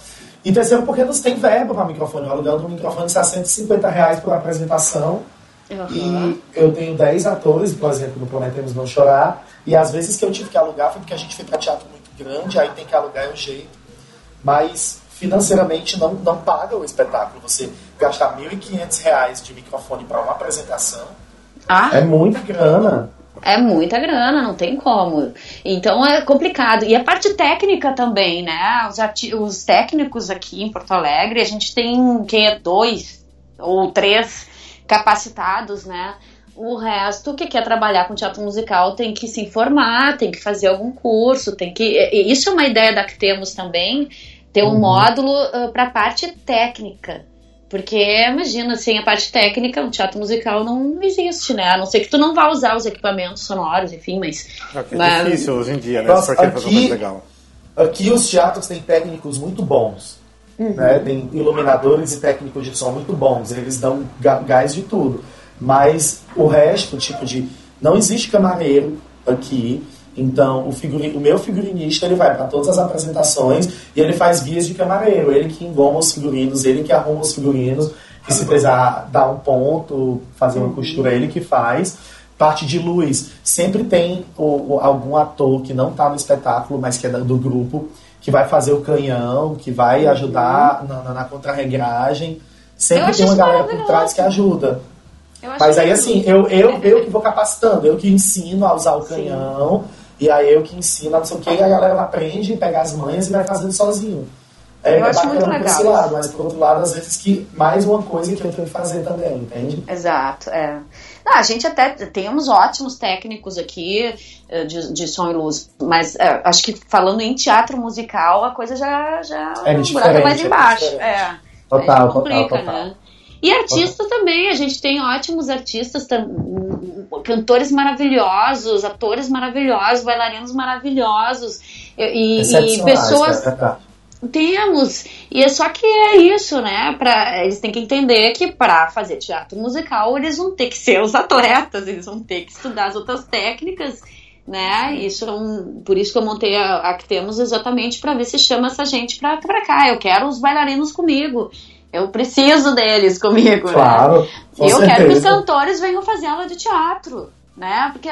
E terceiro porque não tem verba para microfone. O aluguel do microfone está 150 reais por apresentação. Uhum. E eu tenho 10 atores, por exemplo, no Prometemos Não Chorar. E às vezes que eu tive que alugar foi porque a gente foi para teatro muito grande, aí tem que alugar é o jeito. Mas financeiramente não, não paga o espetáculo. Você gastar 1.500 reais de microfone para uma apresentação Ah, é muita grana. É muita grana, não tem como. Então é complicado. E a parte técnica também, né? Os, os técnicos aqui em Porto Alegre, a gente tem que dois ou três capacitados, né? O resto que quer trabalhar com teatro musical tem que se informar, tem que fazer algum curso, tem que. e Isso é uma ideia da que temos também, ter um módulo para a parte técnica. Porque, imagina, sem a parte técnica, um teatro musical não existe, né? A não ser que tu não vá usar os equipamentos sonoros, enfim, mas. É que é mas- difícil hoje em dia, né? Nossa, pra fazer uma aqui- coisa legal. Aqui os teatros têm técnicos muito bons. Uhum. Né? Tem iluminadores e técnicos de som muito bons. Eles dão gás de tudo. Mas o resto, tipo de. Não existe camareiro aqui. Então, o, o meu figurinista ele vai para todas as apresentações e ele faz guias de camareiro. Ele que engoma os figurinos, ele que arruma os figurinos. E se precisar dar um ponto, fazer uma costura, ele que faz. Parte de luz, sempre tem o- o- algum ator que não está no espetáculo, mas que é do grupo, que vai fazer o canhão, que vai ajudar na, na, na contrarregragem. Sempre tem uma galera por trás que ajuda. Mas aí assim, eu, eu, eu que vou capacitando, eu que ensino a usar o canhão, e aí eu que ensino não sei o que, a galera aprende, pega as manhas e vai fazendo sozinho. É, Eu é acho muito por esse legal lado, mas por outro lado, às vezes que mais uma coisa que eu tenho que fazer também, entende? Exato, é. Não, a gente até temos ótimos técnicos aqui eh, de, de som e luz, mas eh, acho que falando em teatro musical, a coisa já, já É um buraco mais é embaixo. diferente. É. Total, Aí total, complica, total. né? E artista também, a gente tem ótimos artistas, cantores maravilhosos, atores maravilhosos, bailarinos maravilhosos e, e- Excepcionais, pessoas é verdade. temos. E é só que é isso, né? Pra, eles têm que entender que para fazer teatro musical, eles vão ter que ser os atletas, eles vão ter que estudar as outras técnicas, né? Isso é um, por isso que eu montei a, a que temos exatamente para ver se chama essa gente pra cá. Eu quero os bailarinos comigo. Eu preciso deles comigo, né? Claro, com E eu quero que os certeza. cantores venham fazer aula de teatro, né? Porque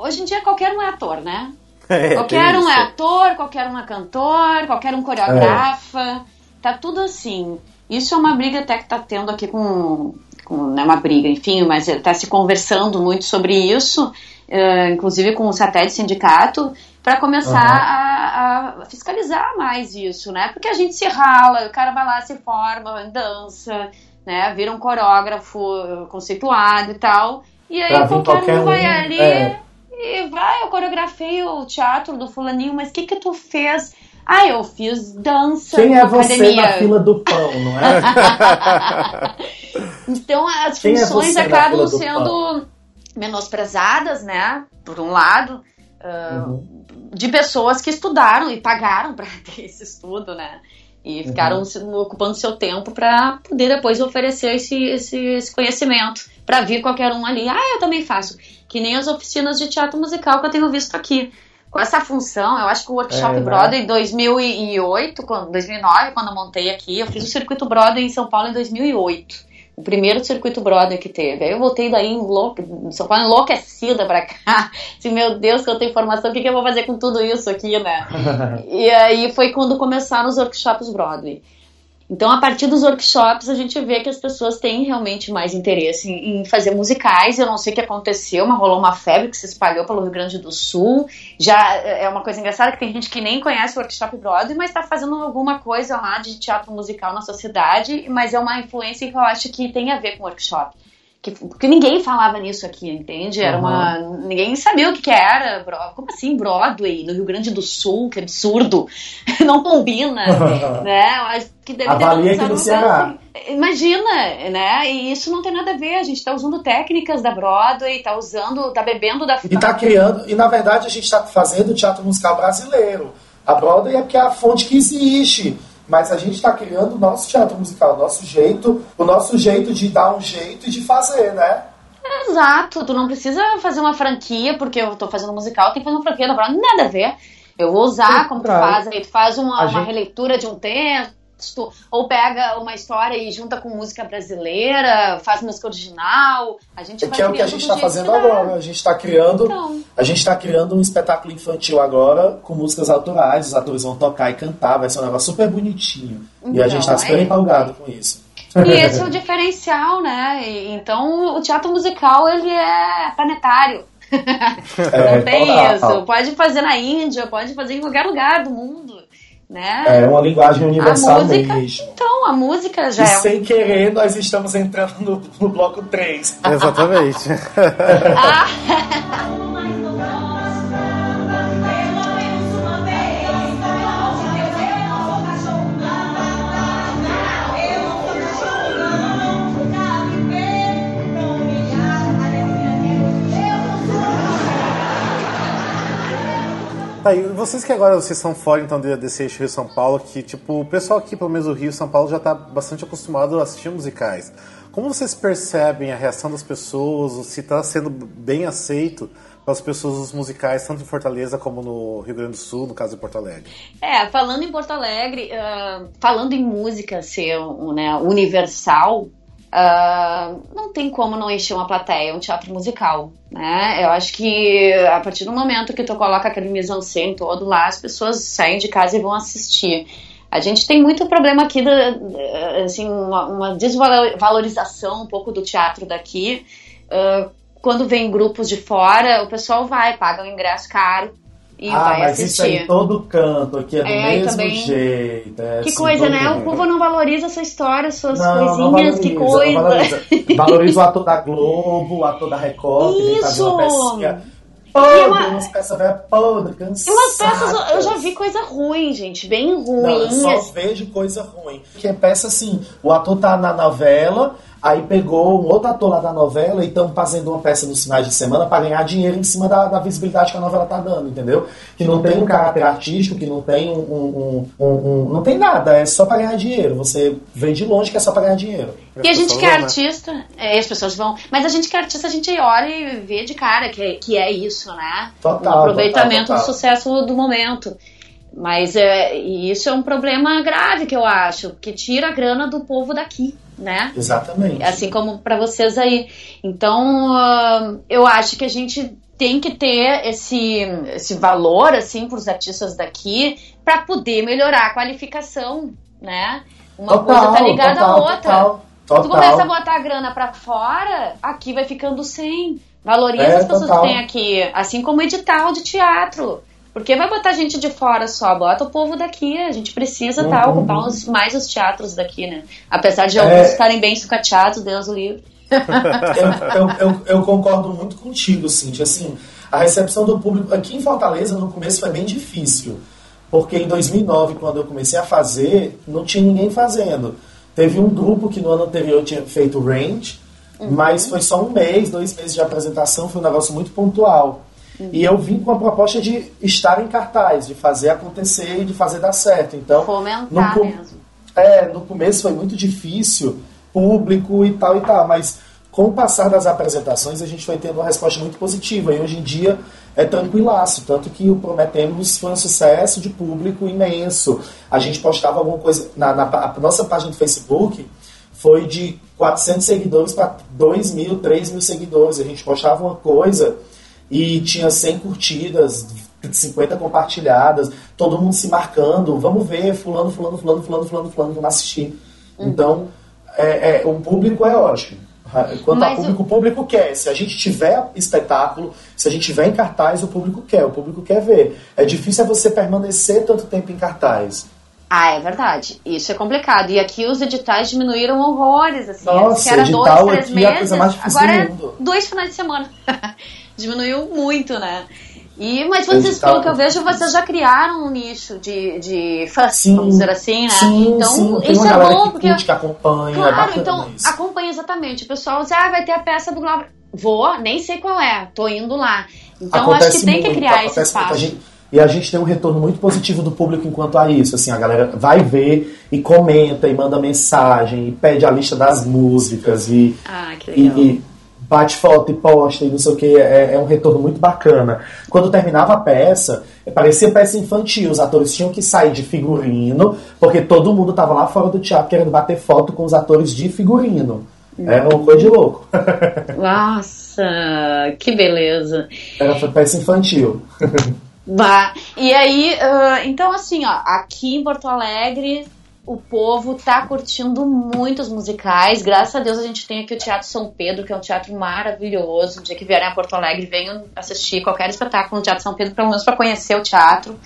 hoje em dia qualquer um é ator, né? É, Qualquer um é isso. ator, qualquer um é cantor, qualquer um coreografa. Tá tudo assim. Isso é uma briga até que tá tendo aqui com. com não é uma briga, enfim, mas tá se conversando muito sobre isso, eh, inclusive com o satélite sindicato, para começar a, a fiscalizar mais isso, né? Porque a gente se rala, o cara vai lá, se forma, dança, né? Vira um coreógrafo conceituado e tal. E aí Pra qualquer, um vai ali. é. E vai, eu coreografei o teatro do fulaninho, mas o que que tu fez? Ah, eu fiz dança Quem é você academia. na fila do pão, não é? Então as Quem é funções na acabam sendo menosprezadas, né? Por um lado, ah, de pessoas que estudaram e pagaram para ter esse estudo, né? E ficaram se- ocupando seu tempo para poder depois oferecer esse, esse, esse conhecimento para vir qualquer um ali. Ah, eu também faço. Que nem as oficinas de teatro musical que eu tenho visto aqui. Com essa função, eu acho que o Workshop É, né? Broadway em 2008, quando, 2009, quando eu montei aqui, eu fiz o Circuito Broadway em São Paulo em 2008. O primeiro circuito Broadway que teve. Aí eu voltei daí enlouque, São Paulo enlouquecida pra cá. Assim, meu Deus, que eu tenho informação, o que, que eu vou fazer com tudo isso aqui, né? e aí foi quando começaram os workshops Broadway. Então, a partir dos workshops, a gente vê que as pessoas têm realmente mais interesse em, em fazer musicais. Eu não sei o que aconteceu, mas rolou uma febre que se espalhou pelo Rio Grande do Sul. Já é uma coisa engraçada que tem gente que nem conhece o workshop Broadway, mas está fazendo alguma coisa lá de teatro musical na sua cidade. Mas é uma influência que eu acho que tem a ver com o workshop. Que, porque ninguém falava nisso aqui, entende? Era uma. Ninguém sabia o que, que era. Como assim, Broadway, no Rio Grande do Sul? Que absurdo! Não combina, né? Acho que deve ter aqui no Ceará. Imagina, né? E isso não tem nada a ver. A gente tá usando técnicas da Broadway, tá usando, tá bebendo da. E tá criando, e na verdade a gente está fazendo teatro musical brasileiro. A Broadway é porque é a fonte que existe. Mas a gente está criando o nosso teatro musical, o nosso jeito, o nosso jeito de dar um jeito e de fazer, né? Exato, tu não precisa fazer uma franquia, porque eu tô fazendo musical, tem que fazer uma franquia Broadway. Nada a ver. Eu vou usar como tu faz aí, tu faz uma, uma gente- releitura de um texto, ou pega uma história e junta com música brasileira, faz música original. A gente vai Que é o que a gente está fazendo agora. A gente está criando, Então. a gente está criando um espetáculo infantil agora com músicas autorais. Os atores vão tocar e cantar, vai ser um negócio super bonitinho. e a Então, gente está super é. empolgado com isso. E esse é o diferencial, né? Então o teatro musical ele é planetário. É, Não tem isso. Pode fazer na Índia, pode fazer em qualquer lugar do mundo. Né? É uma linguagem universal música- mesmo. Então, a música já E é um... sem querer, nós estamos entrando no, no bloco 3. Exatamente. Ah, Tá, e vocês que agora vocês estão fora então de- desse eixo Rio São Paulo, que tipo, o pessoal aqui, pelo menos o Rio São Paulo, já tá bastante acostumado a assistir musicais. Como vocês percebem a reação das pessoas, se está sendo bem aceito pelas pessoas os musicais, tanto em Fortaleza como no Rio Grande do Sul, no caso de Porto Alegre? É, falando em Porto Alegre, ah, falando em música ser um, né, universal, ah, não tem como não encher uma plateia, um teatro musical, né? Eu acho que a partir do momento que tu coloca aquele mise-en-scène todo lá, as pessoas saem de casa e vão assistir. A gente tem muito problema aqui, da, da- assim, uma, uma desvalorização um pouco do teatro daqui. Ah, quando vem grupos de fora, o pessoal vai, paga o ingresso caro e ah, vai mas assistir. isso aí todo canto, aqui é do É, mesmo também- jeito. é Que assim, coisa, né? O mundo. povo não valoriza a sua história, suas Não, não coisinhas, que valoriza, coisa. não valoriza. Valoriza o ator da Globo, o ator da Record, que vem fazer uma Isso! pecinha podre, uma- umas peças velhas podres, E umas cansadas. peças, eu já vi coisa ruim, gente, bem ruim. Não, eu só vejo coisa ruim. Que é peça assim, o ator tá na novela, aí pegou um outro ator lá da novela e estão fazendo uma peça nos finais de semana para ganhar dinheiro em cima da, da visibilidade que a novela tá dando, entendeu? Que não tem um caráter artístico, que não tem um, um- um- um- um- não tem nada, é só para ganhar dinheiro. Você vê de longe que é só para ganhar dinheiro. E a gente que é né? artista, é, as pessoas vão, mas a gente que é artista, a gente olha e vê de cara que é, que é isso, né? Total, um aproveitamento total, do total. sucesso do momento. Mas é, e isso é um problema grave que eu acho, que tira a grana do povo daqui, né? Exatamente. assim como para vocês aí. Então, ah, eu acho que a gente tem que ter esse, esse valor assim para os artistas daqui para poder melhorar a qualificação, né? Uma Total, coisa tá ligada total, à outra. Total, Se tu começa a total. botar a grana para fora, aqui vai ficando sem. Valoriza É, as pessoas total. que tem aqui, assim como edital de teatro. Porque vai botar gente de fora só, bota o povo daqui. A gente precisa tá, Uhum. ocupar os- mais os teatros daqui, né? Apesar de É. alguns estarem bem sucateados, Deus o livre. eu, eu, eu, eu concordo muito contigo, Cintia. Assim, a recepção do público aqui em Fortaleza no começo foi bem difícil. Porque em 2009, quando eu comecei a fazer, não tinha ninguém fazendo. Teve um grupo que no ano anterior tinha feito Range, mas foi só um mês, dois meses de apresentação, foi um negócio muito pontual. E eu vim com a proposta de estar em cartaz, de fazer acontecer e de fazer dar certo. Então, Fomentar no mesmo. é, no começo foi muito difícil, público e tal e tal, mas com o passar das apresentações a gente foi tendo uma resposta muito positiva e hoje em dia é tranquilaço, tanto que o Prometemos foi um sucesso de público imenso. A gente postava alguma coisa na, na a nossa página do Facebook foi de 400 seguidores para 2 mil, 3 mil seguidores. A gente postava uma coisa e tinha 100 curtidas, 50 compartilhadas, todo mundo se marcando, vamos ver, fulano, fulano, fulano, fulano, fulano, fulano, vamos assistir. Uhum. Então, é, é, o público é ótimo. Quanto ao público, o público quer. Se a gente tiver espetáculo, se a gente tiver em cartaz, o público quer, o público quer ver. É difícil é você permanecer tanto tempo em cartaz. Ah, é verdade. Isso é complicado. E aqui os editais diminuíram horrores, assim. Nossa, era edital dois, três é a meses. coisa mais difícil agora é dois finais de semana. Diminuiu muito, né? E, mas vocês, pelo que eu vejo, vocês já criaram um nicho de, de fãs, Sim, vamos dizer assim, né? Sim, então, sim, tem isso é bom, que porque. curte, que acompanha, é Claro, bacana então isso. acompanha exatamente. O pessoal diz, ah, vai ter a peça do Glauber. Vou, nem sei qual é, tô indo lá. Então acho que tem que criar esse acontece espaço. e a gente tem um retorno muito positivo do público enquanto a isso. Assim, a galera vai ver e comenta e manda mensagem e pede a lista das músicas e, Ah, que legal. e bate foto e posta e não sei o que. É, é um retorno muito bacana. Quando terminava a peça, parecia peça infantil. Os atores tinham que sair de figurino, porque todo mundo tava lá fora do teatro querendo bater foto com os atores de figurino. Era uma coisa de louco. Nossa, que beleza. Era peça infantil. Bah. E aí, ah, então assim, ó, aqui em Porto Alegre o povo tá curtindo muitos musicais. Graças a Deus a gente tem aqui o Teatro São Pedro, que é um teatro maravilhoso. O dia que vierem a Porto Alegre, venham assistir qualquer espetáculo no Teatro São Pedro, pelo menos para conhecer o teatro.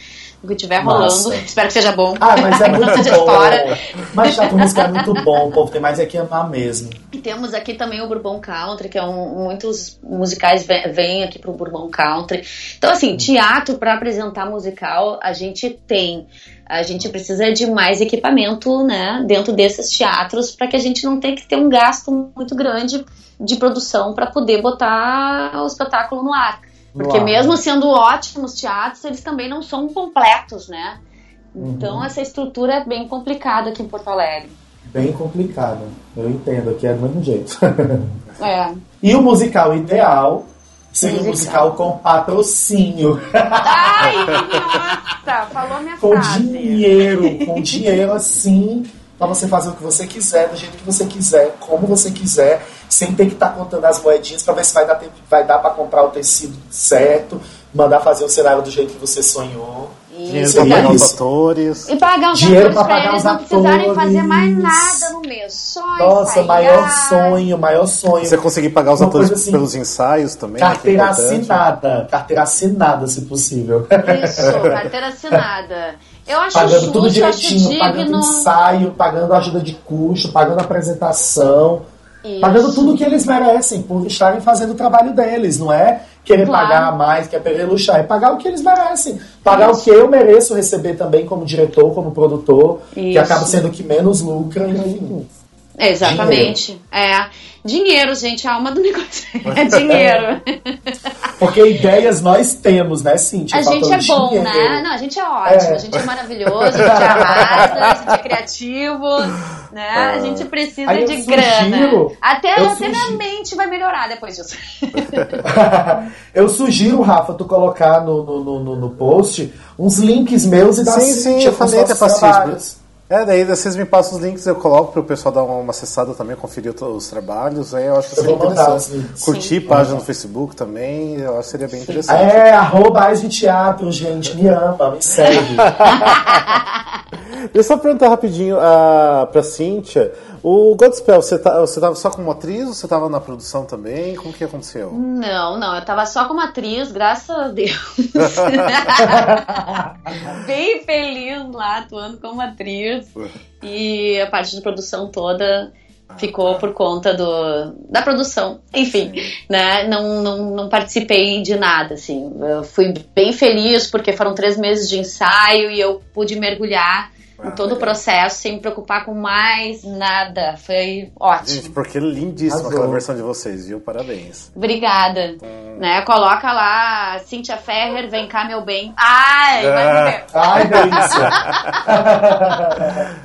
O que estiver Massa. rolando. Espero que seja bom. Ah, mas é muito Seja bom. fora. Mas teatro musical é muito bom, o povo tem mais é que amar mesmo. E temos aqui também o Bourbon Country, que é um, muitos musicais vêm aqui pro Bourbon Country. Então, assim, teatro para apresentar musical, a gente tem. A gente precisa de mais equipamento, né, dentro desses teatros, para que a gente não tenha que ter um gasto muito grande de produção para poder botar o espetáculo no ar. Porque ar, mesmo sendo ótimos teatros, eles também não são completos, né? Uhum. Então essa estrutura é bem complicada aqui em Porto Alegre. Bem complicado. Eu entendo, aqui é do mesmo jeito. É. e o musical ideal seria um Musical. com patrocínio. Ai, nossa, falou minha com frase. dinheiro, com dinheiro assim, pra você fazer o que você quiser, do jeito que você quiser, como você quiser, sem ter que estar contando as moedinhas pra ver se vai dar tempo, vai dar para comprar o tecido certo, mandar fazer o cenário do jeito que você sonhou. Dinheiro Isso, pra Seria pagar os atores. E pagar os Dinheiro atores pagar eles não precisarem fazer mais nada no mês. Só Nossa, ensaiar. maior sonho, maior sonho. Você conseguir pagar os Uma atores assim, pelos ensaios também. né, é Carteira importante. assinada, carteira assinada, se possível. Isso, carteira assinada. Eu acho pagando tudo justo, acho direitinho, pagando digno. ensaio, pagando ajuda de custo, pagando apresentação. Isso. Pagando tudo o que eles merecem por estarem fazendo o trabalho deles, não é querer Claro. pagar mais, quer querer luxar, é pagar o que eles merecem. Pagar o que eu mereço receber também como diretor, como produtor, que Isso. acaba sendo o que menos lucra, enfim. Exatamente. É. Dinheiro, gente, a alma do negócio. É dinheiro. Porque ideias nós temos, né, Cintia? A gente é bom, dinheiro. né? Não, a gente é ótimo, É. a gente é maravilhoso, a gente arrasa, a gente é criativo, né? A gente precisa Aí eu de sugiro- grana. Até, eu até minha mente vai melhorar depois disso. eu sugiro, Rafa, tu colocar no, no, no- no, post uns links meus e da Sim, sim, eu falei até trabalhos. É, daí vocês me passam os links, eu coloco pro pessoal dar uma acessada também, conferir os trabalhos. Aí eu acho que Eu seria vou mandar os interessante. Curtir página no Facebook também, eu acho que seria bem interessante. É, arroba Teatro, gente. Me ama, me segue. Deixa eu só perguntar rapidinho uh, pra Cíntia. O Godspell, você, tá, você tava só como atriz ou você tava na produção também? Como que aconteceu? Não, não, eu tava só como atriz, graças a Deus. Bem feliz lá, atuando como atriz. E a parte de produção toda ficou por conta do, da produção. Enfim, né? Não, não, não participei de nada, assim. Eu fui bem feliz porque foram três meses de ensaio e eu pude mergulhar em todo o processo sem me preocupar com mais nada. Foi ótimo. Gente, porque lindíssima Arrasou. aquela versão de vocês, viu? Parabéns. Obrigada. Né, coloca lá, Cíntia Ferrer, vem cá, meu bem. Ai, vai ver. Ai, delícia.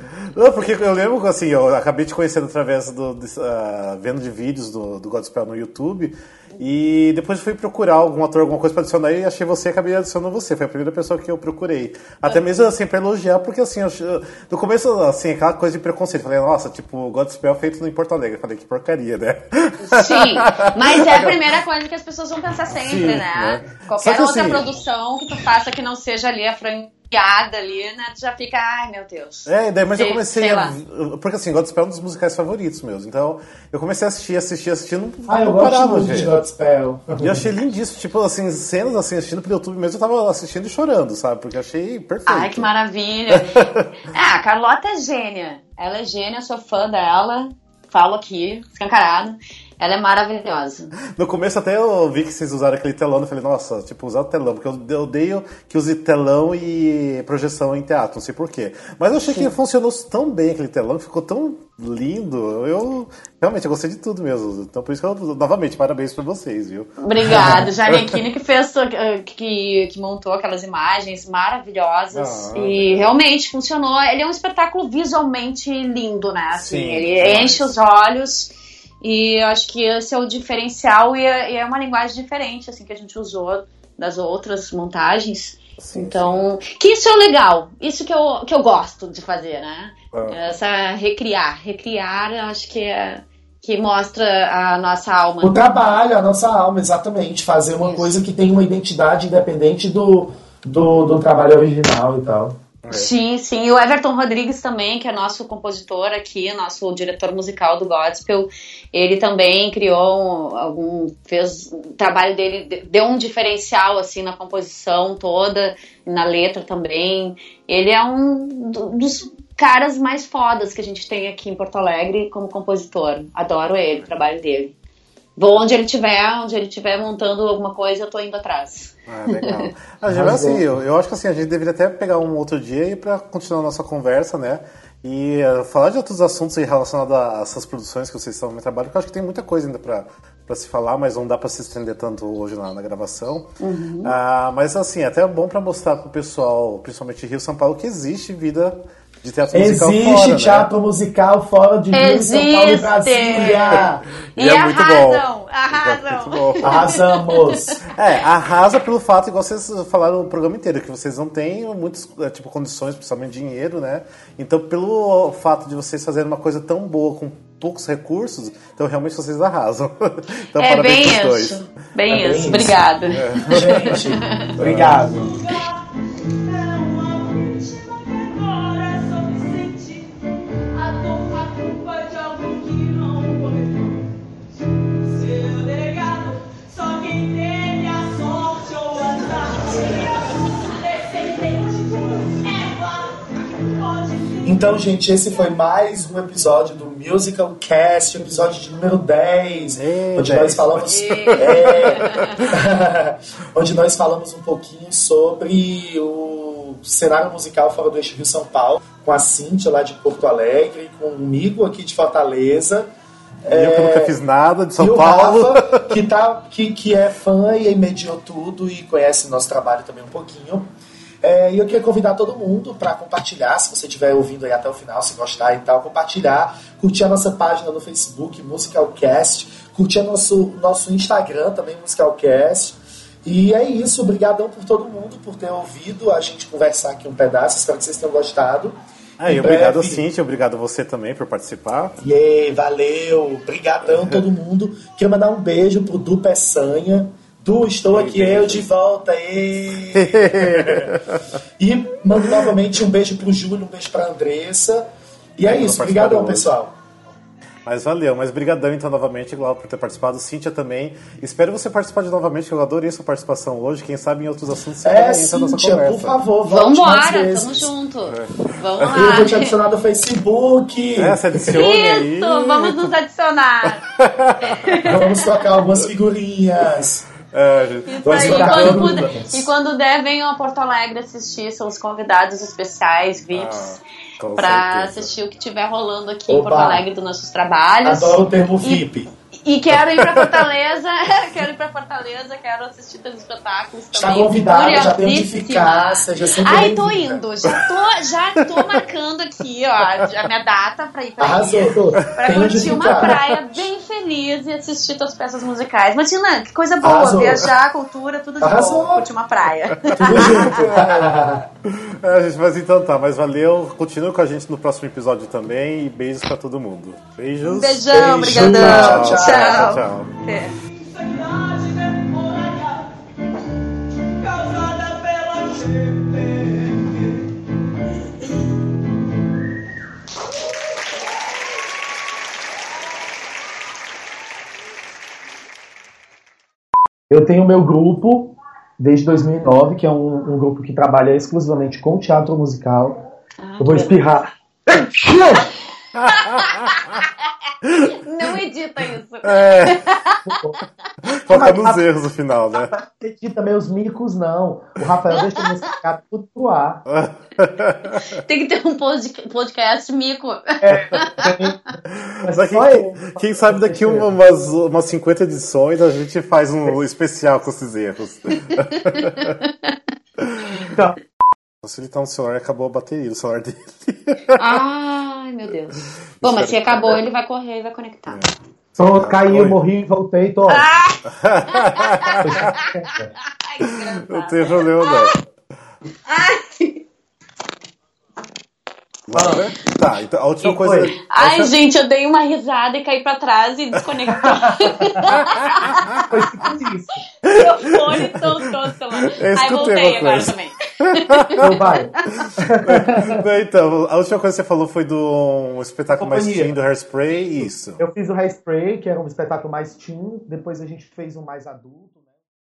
Não, porque eu lembro, assim, eu acabei te conhecendo através do. ah, vendo de vídeos do, do Godspell no YouTube. E depois fui procurar algum ator, alguma coisa pra adicionar e achei você e acabei adicionando você. Foi a primeira pessoa que eu procurei. Até mesmo assim, pra elogiar, porque assim, eu, no começo, assim, aquela coisa de preconceito. Falei, nossa, tipo, Godspell feito em Porto Alegre. Falei, que porcaria, né? Sim, mas é a primeira coisa que as pessoas vão pensar sempre, Sim, né? né? Qualquer que outra assim- produção que tu faça que não seja ali a franqueada ali, né? Tu já fica, ai meu Deus. É, daí, mas eu Sei- comecei sei a. Porque assim, Godspell é um dos musicais favoritos meus. Então, eu comecei a assistir, assistir, assistir, não, Ai, eu não gosto parava, muito de gente. Godspell. E eu achei lindíssimo, tipo assim, cenas assim, assistindo pelo YouTube mesmo, eu tava assistindo e chorando, sabe? Porque eu achei perfeito. Ai, que maravilha. ah, a Carlota é gênia. Ela é gênia, eu sou fã dela. Falo aqui, escancarado. Ela é maravilhosa. No começo até eu vi que vocês usaram aquele telão, eu falei, nossa, tipo, usar o telão, porque eu odeio que use telão e projeção em teatro, não sei porquê. Mas eu achei que funcionou tão bem aquele telão, ficou tão lindo. Eu realmente eu gostei de tudo mesmo. Então por isso que eu, novamente, parabéns pra vocês, viu? Obrigada, Janequine, que fez, eh, que, que montou aquelas imagens maravilhosas Ah. e realmente funcionou. Ele é um espetáculo visualmente lindo, né? Assim, Sim, ele demais. enche os olhos e eu acho que esse é o diferencial e é, e é uma linguagem diferente, assim, que a gente usou das outras montagens. Sim, então, que isso é legal, isso que eu, que eu gosto de fazer, né? Ah. Essa recriar, recriar, eu acho que é que mostra a nossa alma. O trabalho, a nossa alma, exatamente. Fazer uma Isso. coisa que tem uma identidade independente do, do, do trabalho original e tal. Sim, sim. E o Everton Rodrigues também, que é nosso compositor aqui, nosso diretor musical do Gospel, ele também criou um- algum, fez o trabalho dele, de- deu um diferencial assim na composição toda, na letra também. Ele é um do- dos caras mais fodas que a gente tem aqui em Porto Alegre como compositor. Adoro ele, o trabalho dele. Vou onde ele tiver, onde ele estiver montando alguma coisa, eu tô indo atrás. Ah, legal. A gente, assim, eu, eu acho que assim, a gente deveria até pegar um outro dia e para continuar a nossa conversa, né? E eh, falar de outros assuntos aí relacionados a essas produções que vocês estão no trabalho, porque eu acho que tem muita coisa ainda para para se falar, mas não dá para se estender tanto hoje na, na gravação. Ah, mas assim, é até bom para mostrar pro pessoal, principalmente Rio São Paulo, que existe vida de teatro musical Existe fora, né? teatro musical fora de Rio, São Paulo e! Brasília. E é muito arrasam, bom. arrasam. Muito bom. Arrasamos. É, arrasa pelo fato, igual vocês falaram no programa inteiro, que vocês não têm muitas é, tipo, condições, principalmente dinheiro, né? Então, pelo fato de vocês fazerem uma coisa tão boa com poucos recursos, então realmente vocês arrasam. Então, é parabéns bem pros isso. dois. Bem É bem isso. isso. Obrigada. Gente, obrigado. Então, gente, esse foi mais um episódio do Musical Cast, episódio de número 10, Ei, onde 10. nós falamos. É, onde nós falamos um pouquinho sobre o cenário musical fora do eixo Rio São Paulo, com a Cíntia lá de Porto Alegre, comigo aqui de Fortaleza. Eu que nunca fiz nada de São e o Paulo. Rafa, que, tá, que, que é fã e mediou tudo e conhece nosso trabalho também um pouquinho. É, e eu queria convidar todo mundo para compartilhar, se você estiver ouvindo aí até o final, se gostar e tal, compartilhar, curtir a nossa página no Facebook, Musicalcast, curtir nosso, nosso Instagram também, Musicalcast. E é isso, obrigadão por todo mundo, por ter ouvido a gente conversar aqui um pedaço, espero que vocês tenham gostado. Aí, Em obrigado, breve- Cintia, obrigado a você também por participar. Yay, valeu, brigadão todo mundo. Quero mandar um beijo pro Du Peçanha. Du, estou aqui, eu de volta. e mando novamente um beijo pro Júlio, um beijo pra Andressa. E é Obrigado isso, participar pessoal. Mas valeu, mas brigadão então novamente, Glauco, por ter participado. Cíntia também. Espero você participar de novamente, que eu adorei sua participação hoje. Quem sabe em outros assuntos você É, também entra na nossa Cíntia, conversa. por favor, Vambora, vezes. tamo junto. É. Vamos Eu vou te lá. adicionar no Facebook. É, se adicione aí. Isso, vamos nos adicionar. Vamos trocar algumas figurinhas. É, aí, trocar quando tudo. puder. E quando der, venham a Porto Alegre assistir, são os convidados especiais, VIPs, Ah, certeza. assistir o que estiver rolando aqui em. Porto Alegre dos nossos trabalhos. Adoro o termo VIP. E quero ir pra Fortaleza, quero ir pra Fortaleza, quero assistir teus espetáculos Está também. convidada, já tem onde ficar, seja sempre Ai, tô indo, já tô, já tô marcando aqui, ó, a minha data pra ir pra. Arrasou. Pra Tem curtir uma praia bem feliz e assistir tuas peças musicais. Martina, que coisa boa, Arrasou. viajar, cultura, tudo de Arrasou. bom. Curtir uma praia. Tudo junto. É, gente, mas então tá, mas valeu. Continue com a gente no próximo episódio também. E beijos pra todo mundo. Beijos. Beijão, Beijo. brigadão. Tchau, tchau. Tchau, tchau. É. Eu tenho meu grupo desde 2009, que é um, um grupo que trabalha exclusivamente com teatro musical. Eu vou espirrar. Não edita isso. É. Foca nos erros no final, né? Acredita, meus micos não. O Rafael deixa meus ficar tudo pro ar. Tem que ter um pod- podcast mico. Mas Mas só quem, eu. quem sabe daqui uma- umas, umas 50 edições a gente faz um especial com esses erros. Então, Se ele tá no celular, acabou a bateria do celular dele. Ai, meu Deus. Bom, mas se acabou, ele vai correr e vai conectar. pronto, caiu, Oi. morri, voltei, tô. Ai, que Não tem problema, não. Ai, Vamos ver? Tá, então a última coisa. foi? Ai, última- gente, eu dei uma risada e caí pra trás e desconectou. Foi tipo isso. Meu fone soltou o celular. Eu Ai, escutei voltei agora coisa. também. Então vai. Não, então, a última coisa que você falou foi do espetáculo mais Companhia. teen do Hairspray, isso. Eu fiz o Hairspray, que era um espetáculo mais teen, depois a gente fez um mais adulto. né?